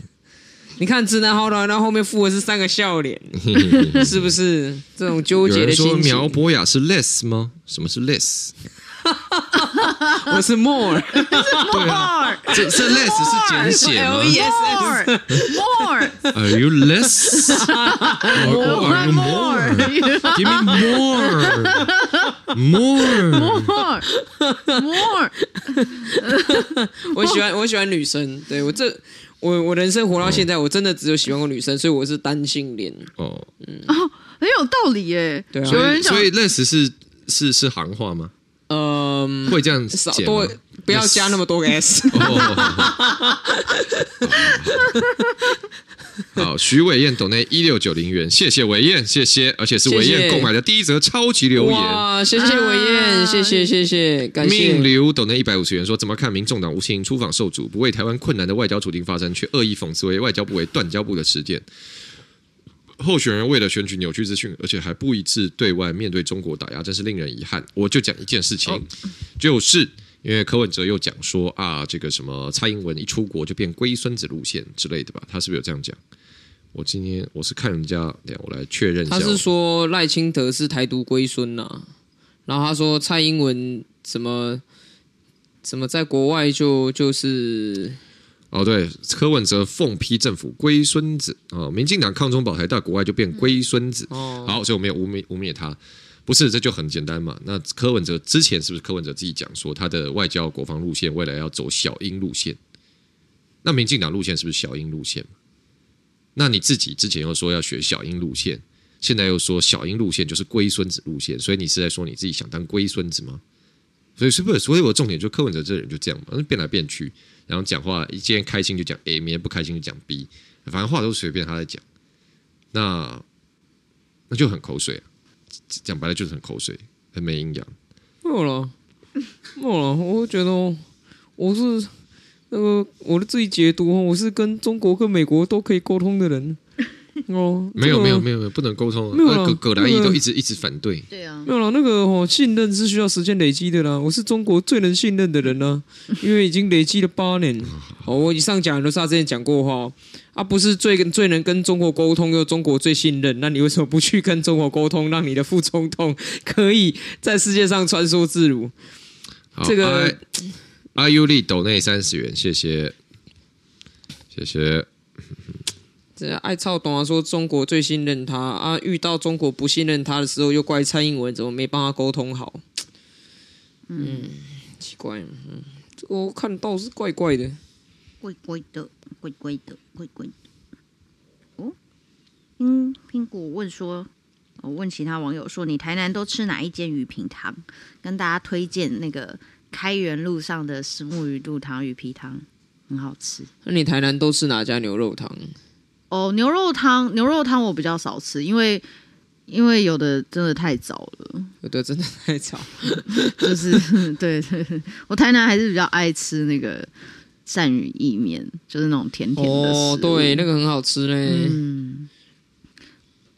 你看直男好讨厌，然后后面附的是三个笑脸，是不是这种纠结的心情？有人说苗博雅是 less 吗？什么是 less？我是 more，是 more，这这 less 是简写吗？More，more，Are you less？Or are you more？Give me more，more，more，more。我喜欢我喜欢女生，对我这我我人生活到现在，我真的只有喜欢过女生，所以我是单性恋。哦，嗯，哦，很有道理耶。对啊，所以所以 less 是是是行话吗？嗯，会这样少多，不要加那么多个 s。好，徐伟燕抖内一六九零元，谢谢伟燕，谢谢，而且是伟燕购买的第一则超级留言，哇，谢谢伟燕，谢谢谢谢，感谢。命流抖内一百五十元，说怎么看民众党吴欣盈出访受阻，不为台湾困难的外交处境发声，却恶意讽刺为外交部为断交部的实践。候选人为了选举扭曲资讯，而且还不一致对外面对中国打压，真是令人遗憾。我就讲一件事情，哦、就是因为柯文哲又讲说啊，这个什么蔡英文一出国就变龟孙子路线之类的吧？他是不是有这样讲？我今天我是看人家，等我来确认一下。他是说赖清德是台独龟孙呐，然后他说蔡英文什么什么在国外就就是。哦，对，柯文哲奉批政府龟孙子哦，民进党抗中保台到国外就变龟孙子。哦，好，所以我没有污蔑污蔑他，不是，这就很简单嘛。那柯文哲之前是不是柯文哲自己讲说他的外交国防路线未来要走小英路线？那民进党路线是不是小英路线？那你自己之前又说要学小英路线，现在又说小英路线就是龟孙子路线，所以你是在说你自己想当龟孙子吗？所以是不是？所以我重点就柯文哲这人就这样嘛，变来变去。然后讲话，一今天开心就讲 A，明天不开心就讲 B，反正话都随便他在讲，那那就很口水啊，讲白了就是很口水，很没营养。没有了，没有了，我觉得我是那个我的自己解读，我是跟中国跟美国都可以沟通的人。哦，没有没有没有没有不能沟通啊！没有葛葛莱伊都一直一直反对。对啊，没有了那个哦，信任是需要时间累积的啦。我是中国最能信任的人呢，因为已经累积了八年。哦，我以上讲的都是他之前讲过话啊，不是最最能跟中国沟通又中国最信任，那你为什么不去跟中国沟通，让你的副总统可以在世界上穿梭自如？这个阿尤利斗内三十元，谢谢，谢谢。这爱操懂啊，说中国最信任他啊，遇到中国不信任他的时候，又怪蔡英文怎么没帮他沟通好。嗯，奇怪，嗯，这个我看到是怪怪的，怪怪的，怪怪的，怪怪的。哦，嗯，苹果问说，我问其他网友说，你台南都吃哪一间鱼皮汤？跟大家推荐那个开元路上的石木鱼肚汤鱼皮汤，很好吃。那你台南都吃哪家牛肉汤？哦，牛肉汤，牛肉汤我比较少吃，因为因为有的真的太早了，有的真的太早，就是对对，我台南还是比较爱吃那个鳝鱼意面，就是那种甜甜的哦，对，那个很好吃嘞。嗯，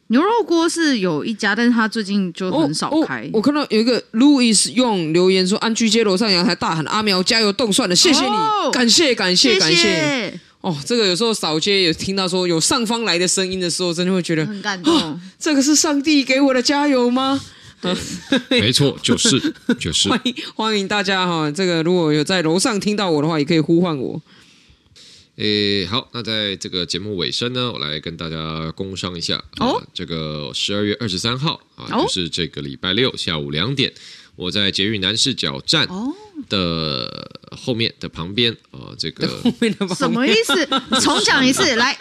牛肉锅是有一家，但是他最近就很少开。哦哦、我看到有一个 Louis 用留言说，安居街楼上阳台大喊阿苗加油动算了，谢谢你，哦、感谢感谢。感谢哦，这个有时候扫街有听到说有上方来的声音的时候，真的会觉得很感动。哦，这个是上帝给我的加油吗？没错，就是就是。欢迎欢迎大家哈，这个如果有在楼上听到我的话，也可以呼唤我。诶，好，那在这个节目尾声呢，我来跟大家工商一下哦。这个十二月二十三号啊，就是这个礼拜六下午两点。我在捷运南市角站的后面的旁边啊，这个后面的什么意思？重讲一次，来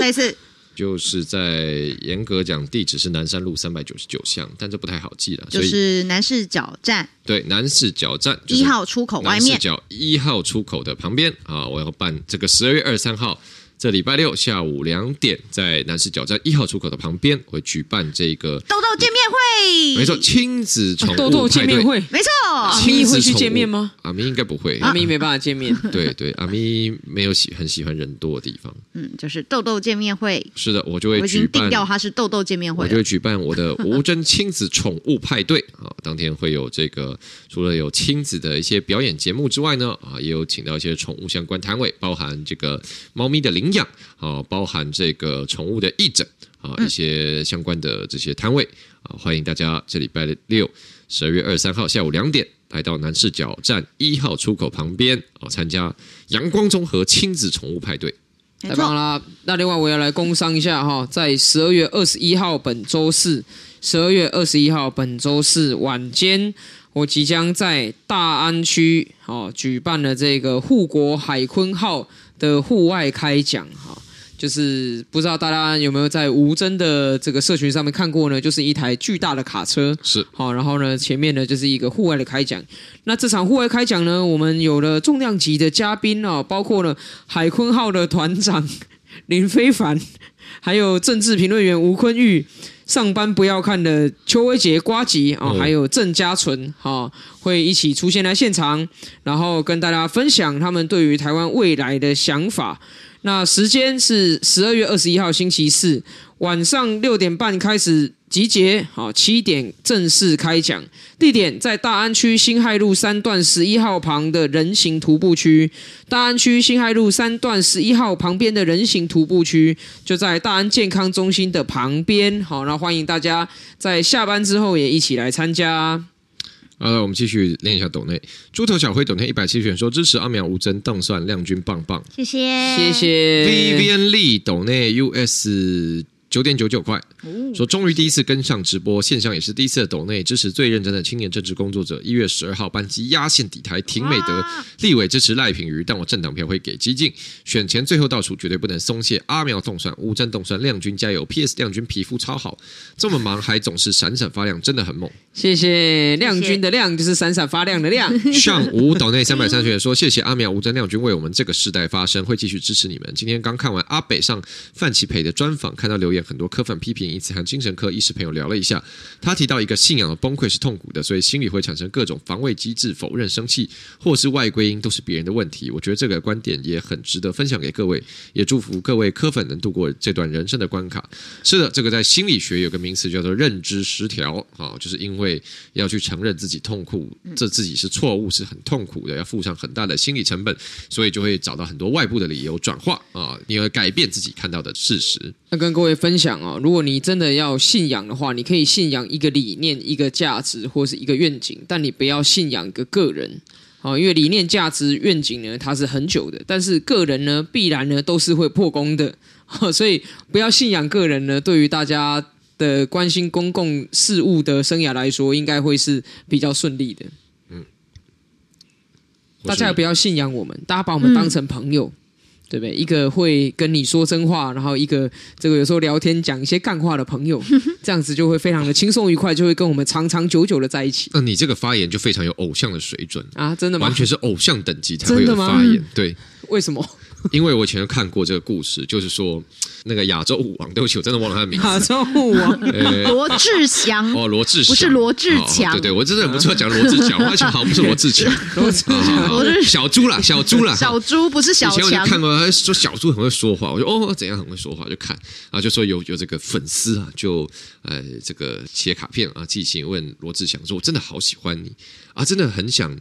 再一次。就是在严格讲，地址是南山路三百九十九巷，但这不太好记了。就是南市角站，对，南市角站一号出口外面，南市角一号出口的旁边啊，我要办这个十二月二十三号。这礼拜六下午两点，在南市角站一号出口的旁边，会举办这个豆豆见面会。没错，亲子宠物豆豆见面会，没错。阿咪会去见面吗？阿咪应该不会，阿咪没办法见面。对对，阿咪没有喜很喜欢人多的地方。嗯，就是豆豆见面会。是的，我就会举办。我已经定掉它是豆豆见面会，我就会举办我的无针亲子宠物派对啊。当天会有这个，除了有亲子的一些表演节目之外呢，啊，也有请到一些宠物相关摊位，包含这个猫咪的领养啊。包含这个宠物的义诊啊，一些相关的这些摊位啊，欢迎大家这礼拜六十二月二十三号下午两点来到南市角站一号出口旁边啊，参加阳光综合亲子宠物派对，太棒了！那另外我要来工商一下哈，在十二月二十一号本周四，十二月二十一号本周四晚间，我即将在大安区哦举办了这个护国海坤号的户外开讲哈。就是不知道大家有没有在吴真的这个社群上面看过呢？就是一台巨大的卡车，是好，然后呢，前面呢就是一个户外的开讲。那这场户外开讲呢，我们有了重量级的嘉宾哦，包括了海坤号的团长林非凡，还有政治评论员吴坤玉，上班不要看的邱威杰瓜吉啊，还有郑家纯哈，会一起出现在现场，然后跟大家分享他们对于台湾未来的想法。那时间是十二月二十一号星期四晚上六点半开始集结，好，七点正式开讲。地点在大安区辛亥路三段十一号旁的人行徒步区。大安区辛亥路三段十一号旁边的人行徒步区，就在大安健康中心的旁边。好，那欢迎大家在下班之后也一起来参加。好了，我们继续练一下抖内。猪头小辉抖内一百七十元说支持阿苗吴真邓算亮君棒棒，谢谢谢谢。Vivian Lee 抖内 US。九点九九块，说终于第一次跟上直播，线上也是第一次的抖内支持最认真的青年政治工作者。一月十二号班机压线底台，挺美德立委支持赖品瑜，但我政党票会给激进。选前最后倒数，绝对不能松懈。阿苗冻蒜，吴峥冻蒜，亮君加油！P.S. 亮君皮肤超好，这么忙还总是闪闪发亮，真的很猛。谢谢亮君的亮就是闪闪发亮的亮。上午岛内三百三十元说谢谢阿苗吴峥亮君为我们这个时代发声，会继续支持你们。今天刚看完阿北上范琪培的专访，看到留言。很多科粉批评，因此和精神科医师朋友聊了一下。他提到一个信仰的崩溃是痛苦的，所以心里会产生各种防卫机制，否认、生气或是外归因都是别人的问题。我觉得这个观点也很值得分享给各位，也祝福各位科粉能度过这段人生的关卡。是的，这个在心理学有个名词叫做认知失调啊，就是因为要去承认自己痛苦，这自己是错误，是很痛苦的，要付上很大的心理成本，所以就会找到很多外部的理由转化啊，你会改变自己看到的事实。那跟各位分享哦，如果你真的要信仰的话，你可以信仰一个理念、一个价值或是一个愿景，但你不要信仰一个个人啊，因为理念、价值、愿景呢，它是很久的，但是个人呢，必然呢都是会破功的，所以不要信仰个人呢。对于大家的关心公共事务的生涯来说，应该会是比较顺利的。嗯，大家也不要信仰我们，大家把我们当成朋友。嗯对不对？一个会跟你说真话，然后一个这个有时候聊天讲一些干话的朋友，这样子就会非常的轻松愉快，就会跟我们长长久久的在一起。那你这个发言就非常有偶像的水准啊！真的吗？完全是偶像等级才会有发言。对，为什么？因为我以前看过这个故事，就是说那个亚洲舞王，对不起，我真的忘了他的名字。亚洲舞王，罗志祥哦，罗志祥不是罗志强，对对，我真的不错讲罗志祥，而且好不是罗志强，罗志祥，小猪啦，小猪啦，小猪不是小强。以前我就看过，说小猪很会说话，我说哦，怎样很会说话，就看啊，就说有有这个粉丝啊，就呃这个写卡片啊，寄信问罗志祥说，我真的好喜欢你啊，真的很想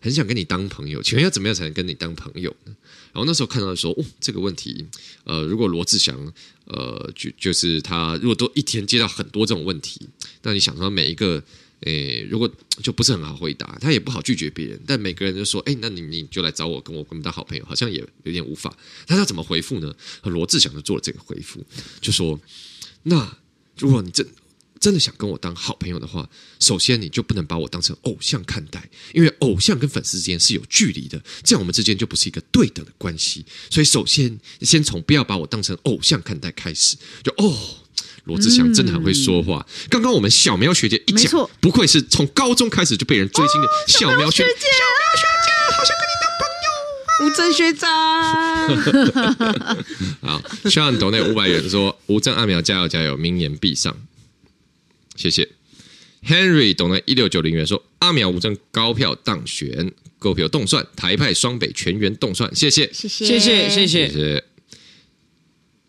很想跟你当朋友，请问要怎么样才能跟你当朋友呢？然后那时候看到的时候，哦，这个问题，呃，如果罗志祥，呃，就就是他，如果都一天接到很多这种问题，那你想说每一个，诶，如果就不是很好回答，他也不好拒绝别人，但每个人就说，哎，那你你就来找我，跟我跟我们当好朋友，好像也有点无法。那他怎么回复呢？罗志祥就做了这个回复，就说，那如果你这。真的想跟我当好朋友的话，首先你就不能把我当成偶像看待，因为偶像跟粉丝之间是有距离的，这样我们之间就不是一个对等的关系。所以，首先先从不要把我当成偶像看待开始。就哦，罗志祥真的很会说话。嗯、刚刚我们小苗学姐一讲，不愧是从高中开始就被人追星的小苗学姐，哦、小苗学姐，好想跟你当朋友。吴正学长，好，希望抖内五百元说吴正阿苗加油加油，明年必上。谢谢，Henry 懂得一六九零元说阿苗吴峥高票当选，购票动算台派双北全员动算，谢谢，谢谢，谢谢，谢谢。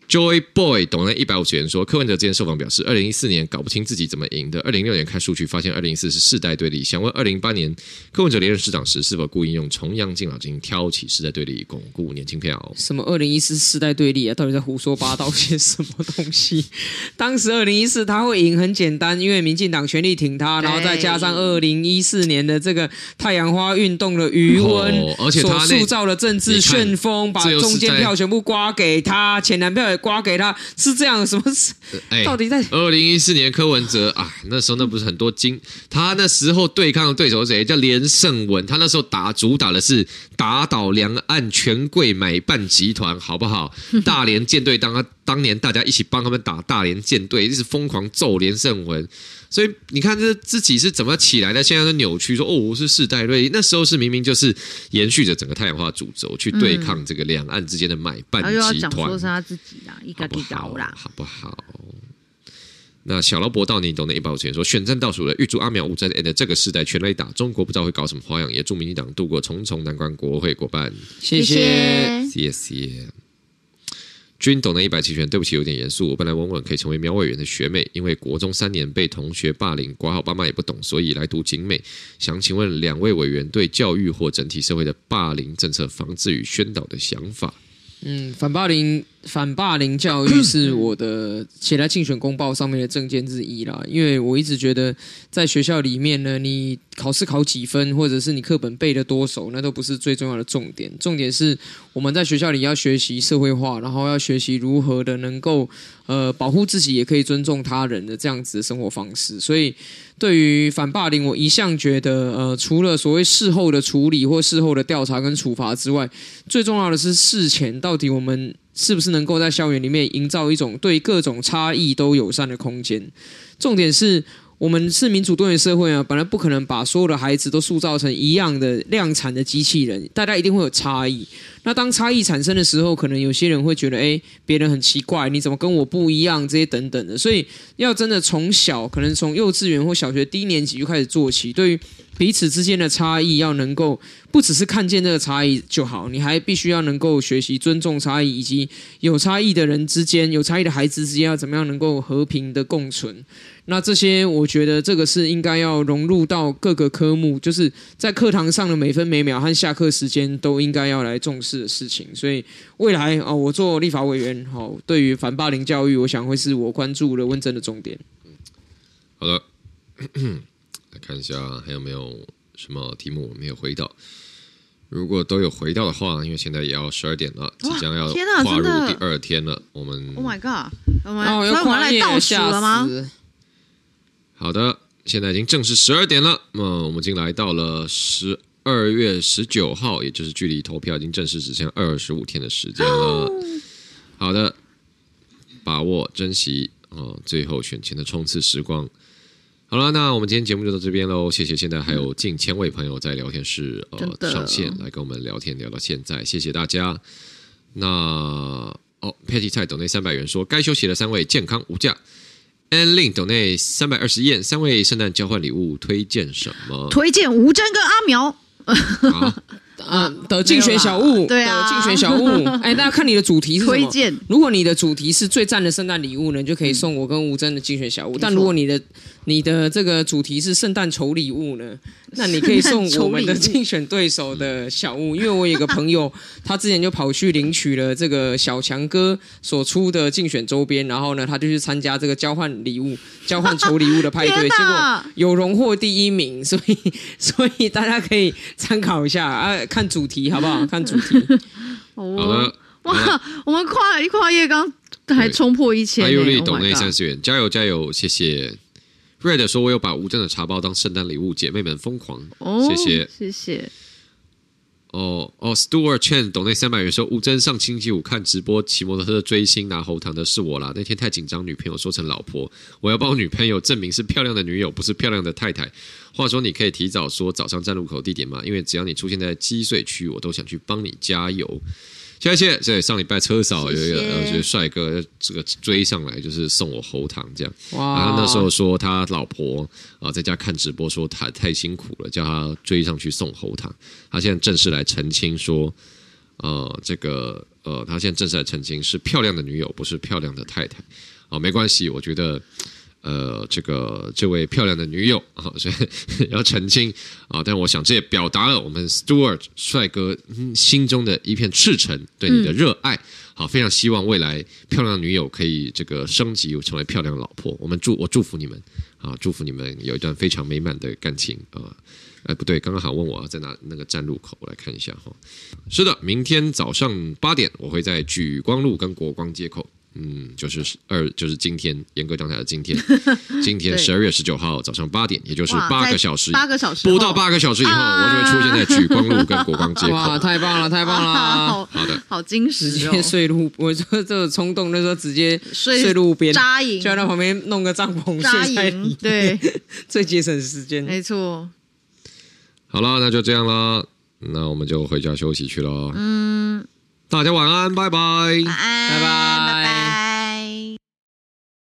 Joy Boy 懂了一百五十元说，柯文哲之前受访表示，二零一四年搞不清自己怎么赢的，二零一六年看数据发现二零一四是世代对立。想问二零一八年柯文哲连任市长时，是否故意用重阳敬老金挑起世代对立，巩固年轻票？什么二零一四世代对立啊？到底在胡说八道些什么东西？当时二零一四他会赢很简单，因为民进党全力挺他，然后再加上二零一四年的这个太阳花运动的余温，而且他塑造了政治旋风，把中间票全部刮给他，前南票也。刮给他是这样，什么事？哎，到底在二零一四年柯文哲啊，那时候那不是很多金，他那时候对抗的对手是谁？叫连胜文，他那时候打主打的是打倒两岸权贵买办集团，好不好？大连舰队当他当年大家一起帮他们打大连舰队，一直疯狂揍连胜文。所以你看，这自己是怎么起来的？现在都扭曲说哦，我是世代瑞。那时候是明明就是延续着整个太阳花主轴去对抗这个两岸之间的买办集团。说是他自己啦，一个地道啦，好不好？那小劳勃到你懂得一百五十元说，选战倒数了，预祝阿苗吴峥的这个时代全垒打。中国不知道会搞什么花样，也祝民进党度过重重难关，国会过半。谢谢，谢谢。君懂得一百七十元，对不起，有点严肃。我本来稳稳可以成为苗委员的学妹，因为国中三年被同学霸凌，括号爸妈也不懂，所以来读景美。想请问两位委员对教育或整体社会的霸凌政策防治与宣导的想法？嗯，反霸凌。反霸凌教育 是我的写在竞选公报上面的证件之一啦，因为我一直觉得在学校里面呢，你考试考几分，或者是你课本背的多熟，那都不是最重要的重点。重点是我们在学校里要学习社会化，然后要学习如何的能够呃保护自己，也可以尊重他人的这样子的生活方式。所以对于反霸凌，我一向觉得呃，除了所谓事后的处理或事后的调查跟处罚之外，最重要的是事前到底我们。是不是能够在校园里面营造一种对各种差异都友善的空间？重点是我们是民主多元社会啊，本来不可能把所有的孩子都塑造成一样的量产的机器人，大家一定会有差异。那当差异产生的时候，可能有些人会觉得，哎，别人很奇怪，你怎么跟我不一样？这些等等的，所以要真的从小，可能从幼稚园或小学低年级就开始做起，对于。彼此之间的差异要能够不只是看见这个差异就好，你还必须要能够学习尊重差异，以及有差异的人之间、有差异的孩子之间要怎么样能够和平的共存。那这些我觉得这个是应该要融入到各个科目，就是在课堂上的每分每秒和下课时间都应该要来重视的事情。所以未来啊，我做立法委员，好，对于反霸凌教育，我想会是我关注的问政的重点。好的。来看一下还有没有什么题目我没有回到？如果都有回到的话，因为现在也要十二点了，即将要跨入第二天了。我们 Oh my God！我们要来倒数了吗？好的，现在已经正式十二点了。那么我们已经来到了十二月十九号，也就是距离投票已经正式只剩二十五天的时间了。好的，把握珍惜哦，最后选前的冲刺时光。好了，那我们今天节目就到这边喽。谢谢，现在还有近千位朋友在聊天室呃上线来跟我们聊天，聊到现在，谢谢大家。那哦，Patty 菜抖内三百元说该休息的三位健康无价。Ann Lin 抖内三百二十元，三位圣诞交换礼物推荐什么？推荐吴真跟阿苗。好 啊的竞选小物，对啊，竞选小物。哎，大家看你的主题是什么？推荐。如果你的主题是最赞的圣诞礼物呢，你就可以送我跟吴真的竞选小物。但如果你的你的这个主题是圣诞丑礼物呢？那你可以送我们的竞选对手的小物，因为我有一个朋友，他之前就跑去领取了这个小强哥所出的竞选周边，然后呢，他就去参加这个交换礼物、交换丑礼物的派对，结果有荣获第一名，所以 所以大家可以参考一下啊，看主题好不好？看主题。好了，哇，我们跨一跨页，刚还冲破一千，还有立懂那三十元，加油加油，谢谢。Red 说：“我有把吴峥的茶包当圣诞礼物，姐妹们疯狂。”哦，谢谢，谢谢。哦哦，Stuart Chen 懂那三百元说吴峥上星期五看直播骑摩托车追星拿喉糖的是我啦。那天太紧张，女朋友说成老婆，我要帮我女朋友证明是漂亮的女友，不是漂亮的太太。话说你可以提早说早上站路口地点吗？因为只要你出现在积水区，我都想去帮你加油。谢谢，所以上礼拜车嫂有一个呃，就是帅哥这个追上来，就是送我喉糖这样。哇！然后那时候说他老婆啊在家看直播，说他太辛苦了，叫他追上去送喉糖。他现在正式来澄清说，呃，这个呃，他现在正式来澄清是漂亮的女友，不是漂亮的太太。啊，没关系，我觉得。呃，这个这位漂亮的女友啊，所以要澄清啊，但我想这也表达了我们 Stuart 帅哥心中的一片赤诚对你的热爱。好，非常希望未来漂亮的女友可以这个升级成为漂亮的老婆。我们祝我祝福你们啊，祝福你们有一段非常美满的感情啊。哎，不对，刚刚好问我在哪那个站路口，我来看一下哈。是的，明天早上八点我会在举光路跟国光街口。嗯，就是二，就是今天，严格讲起来的今天，今天十二月十九号早上八点，也就是八个小时，八个小时不到八个小时以后，啊、我就会出现在莒光路跟国光街口。哇，太棒了，太棒了！啊、好，好的，好惊喜、哦，直接睡路，我说这个冲动那时候直接睡路边扎营，就在旁边弄个帐篷扎营，对，最节省时间，没错。好了，那就这样了，那我们就回家休息去了。嗯，大家晚安，拜拜，晚安，拜拜。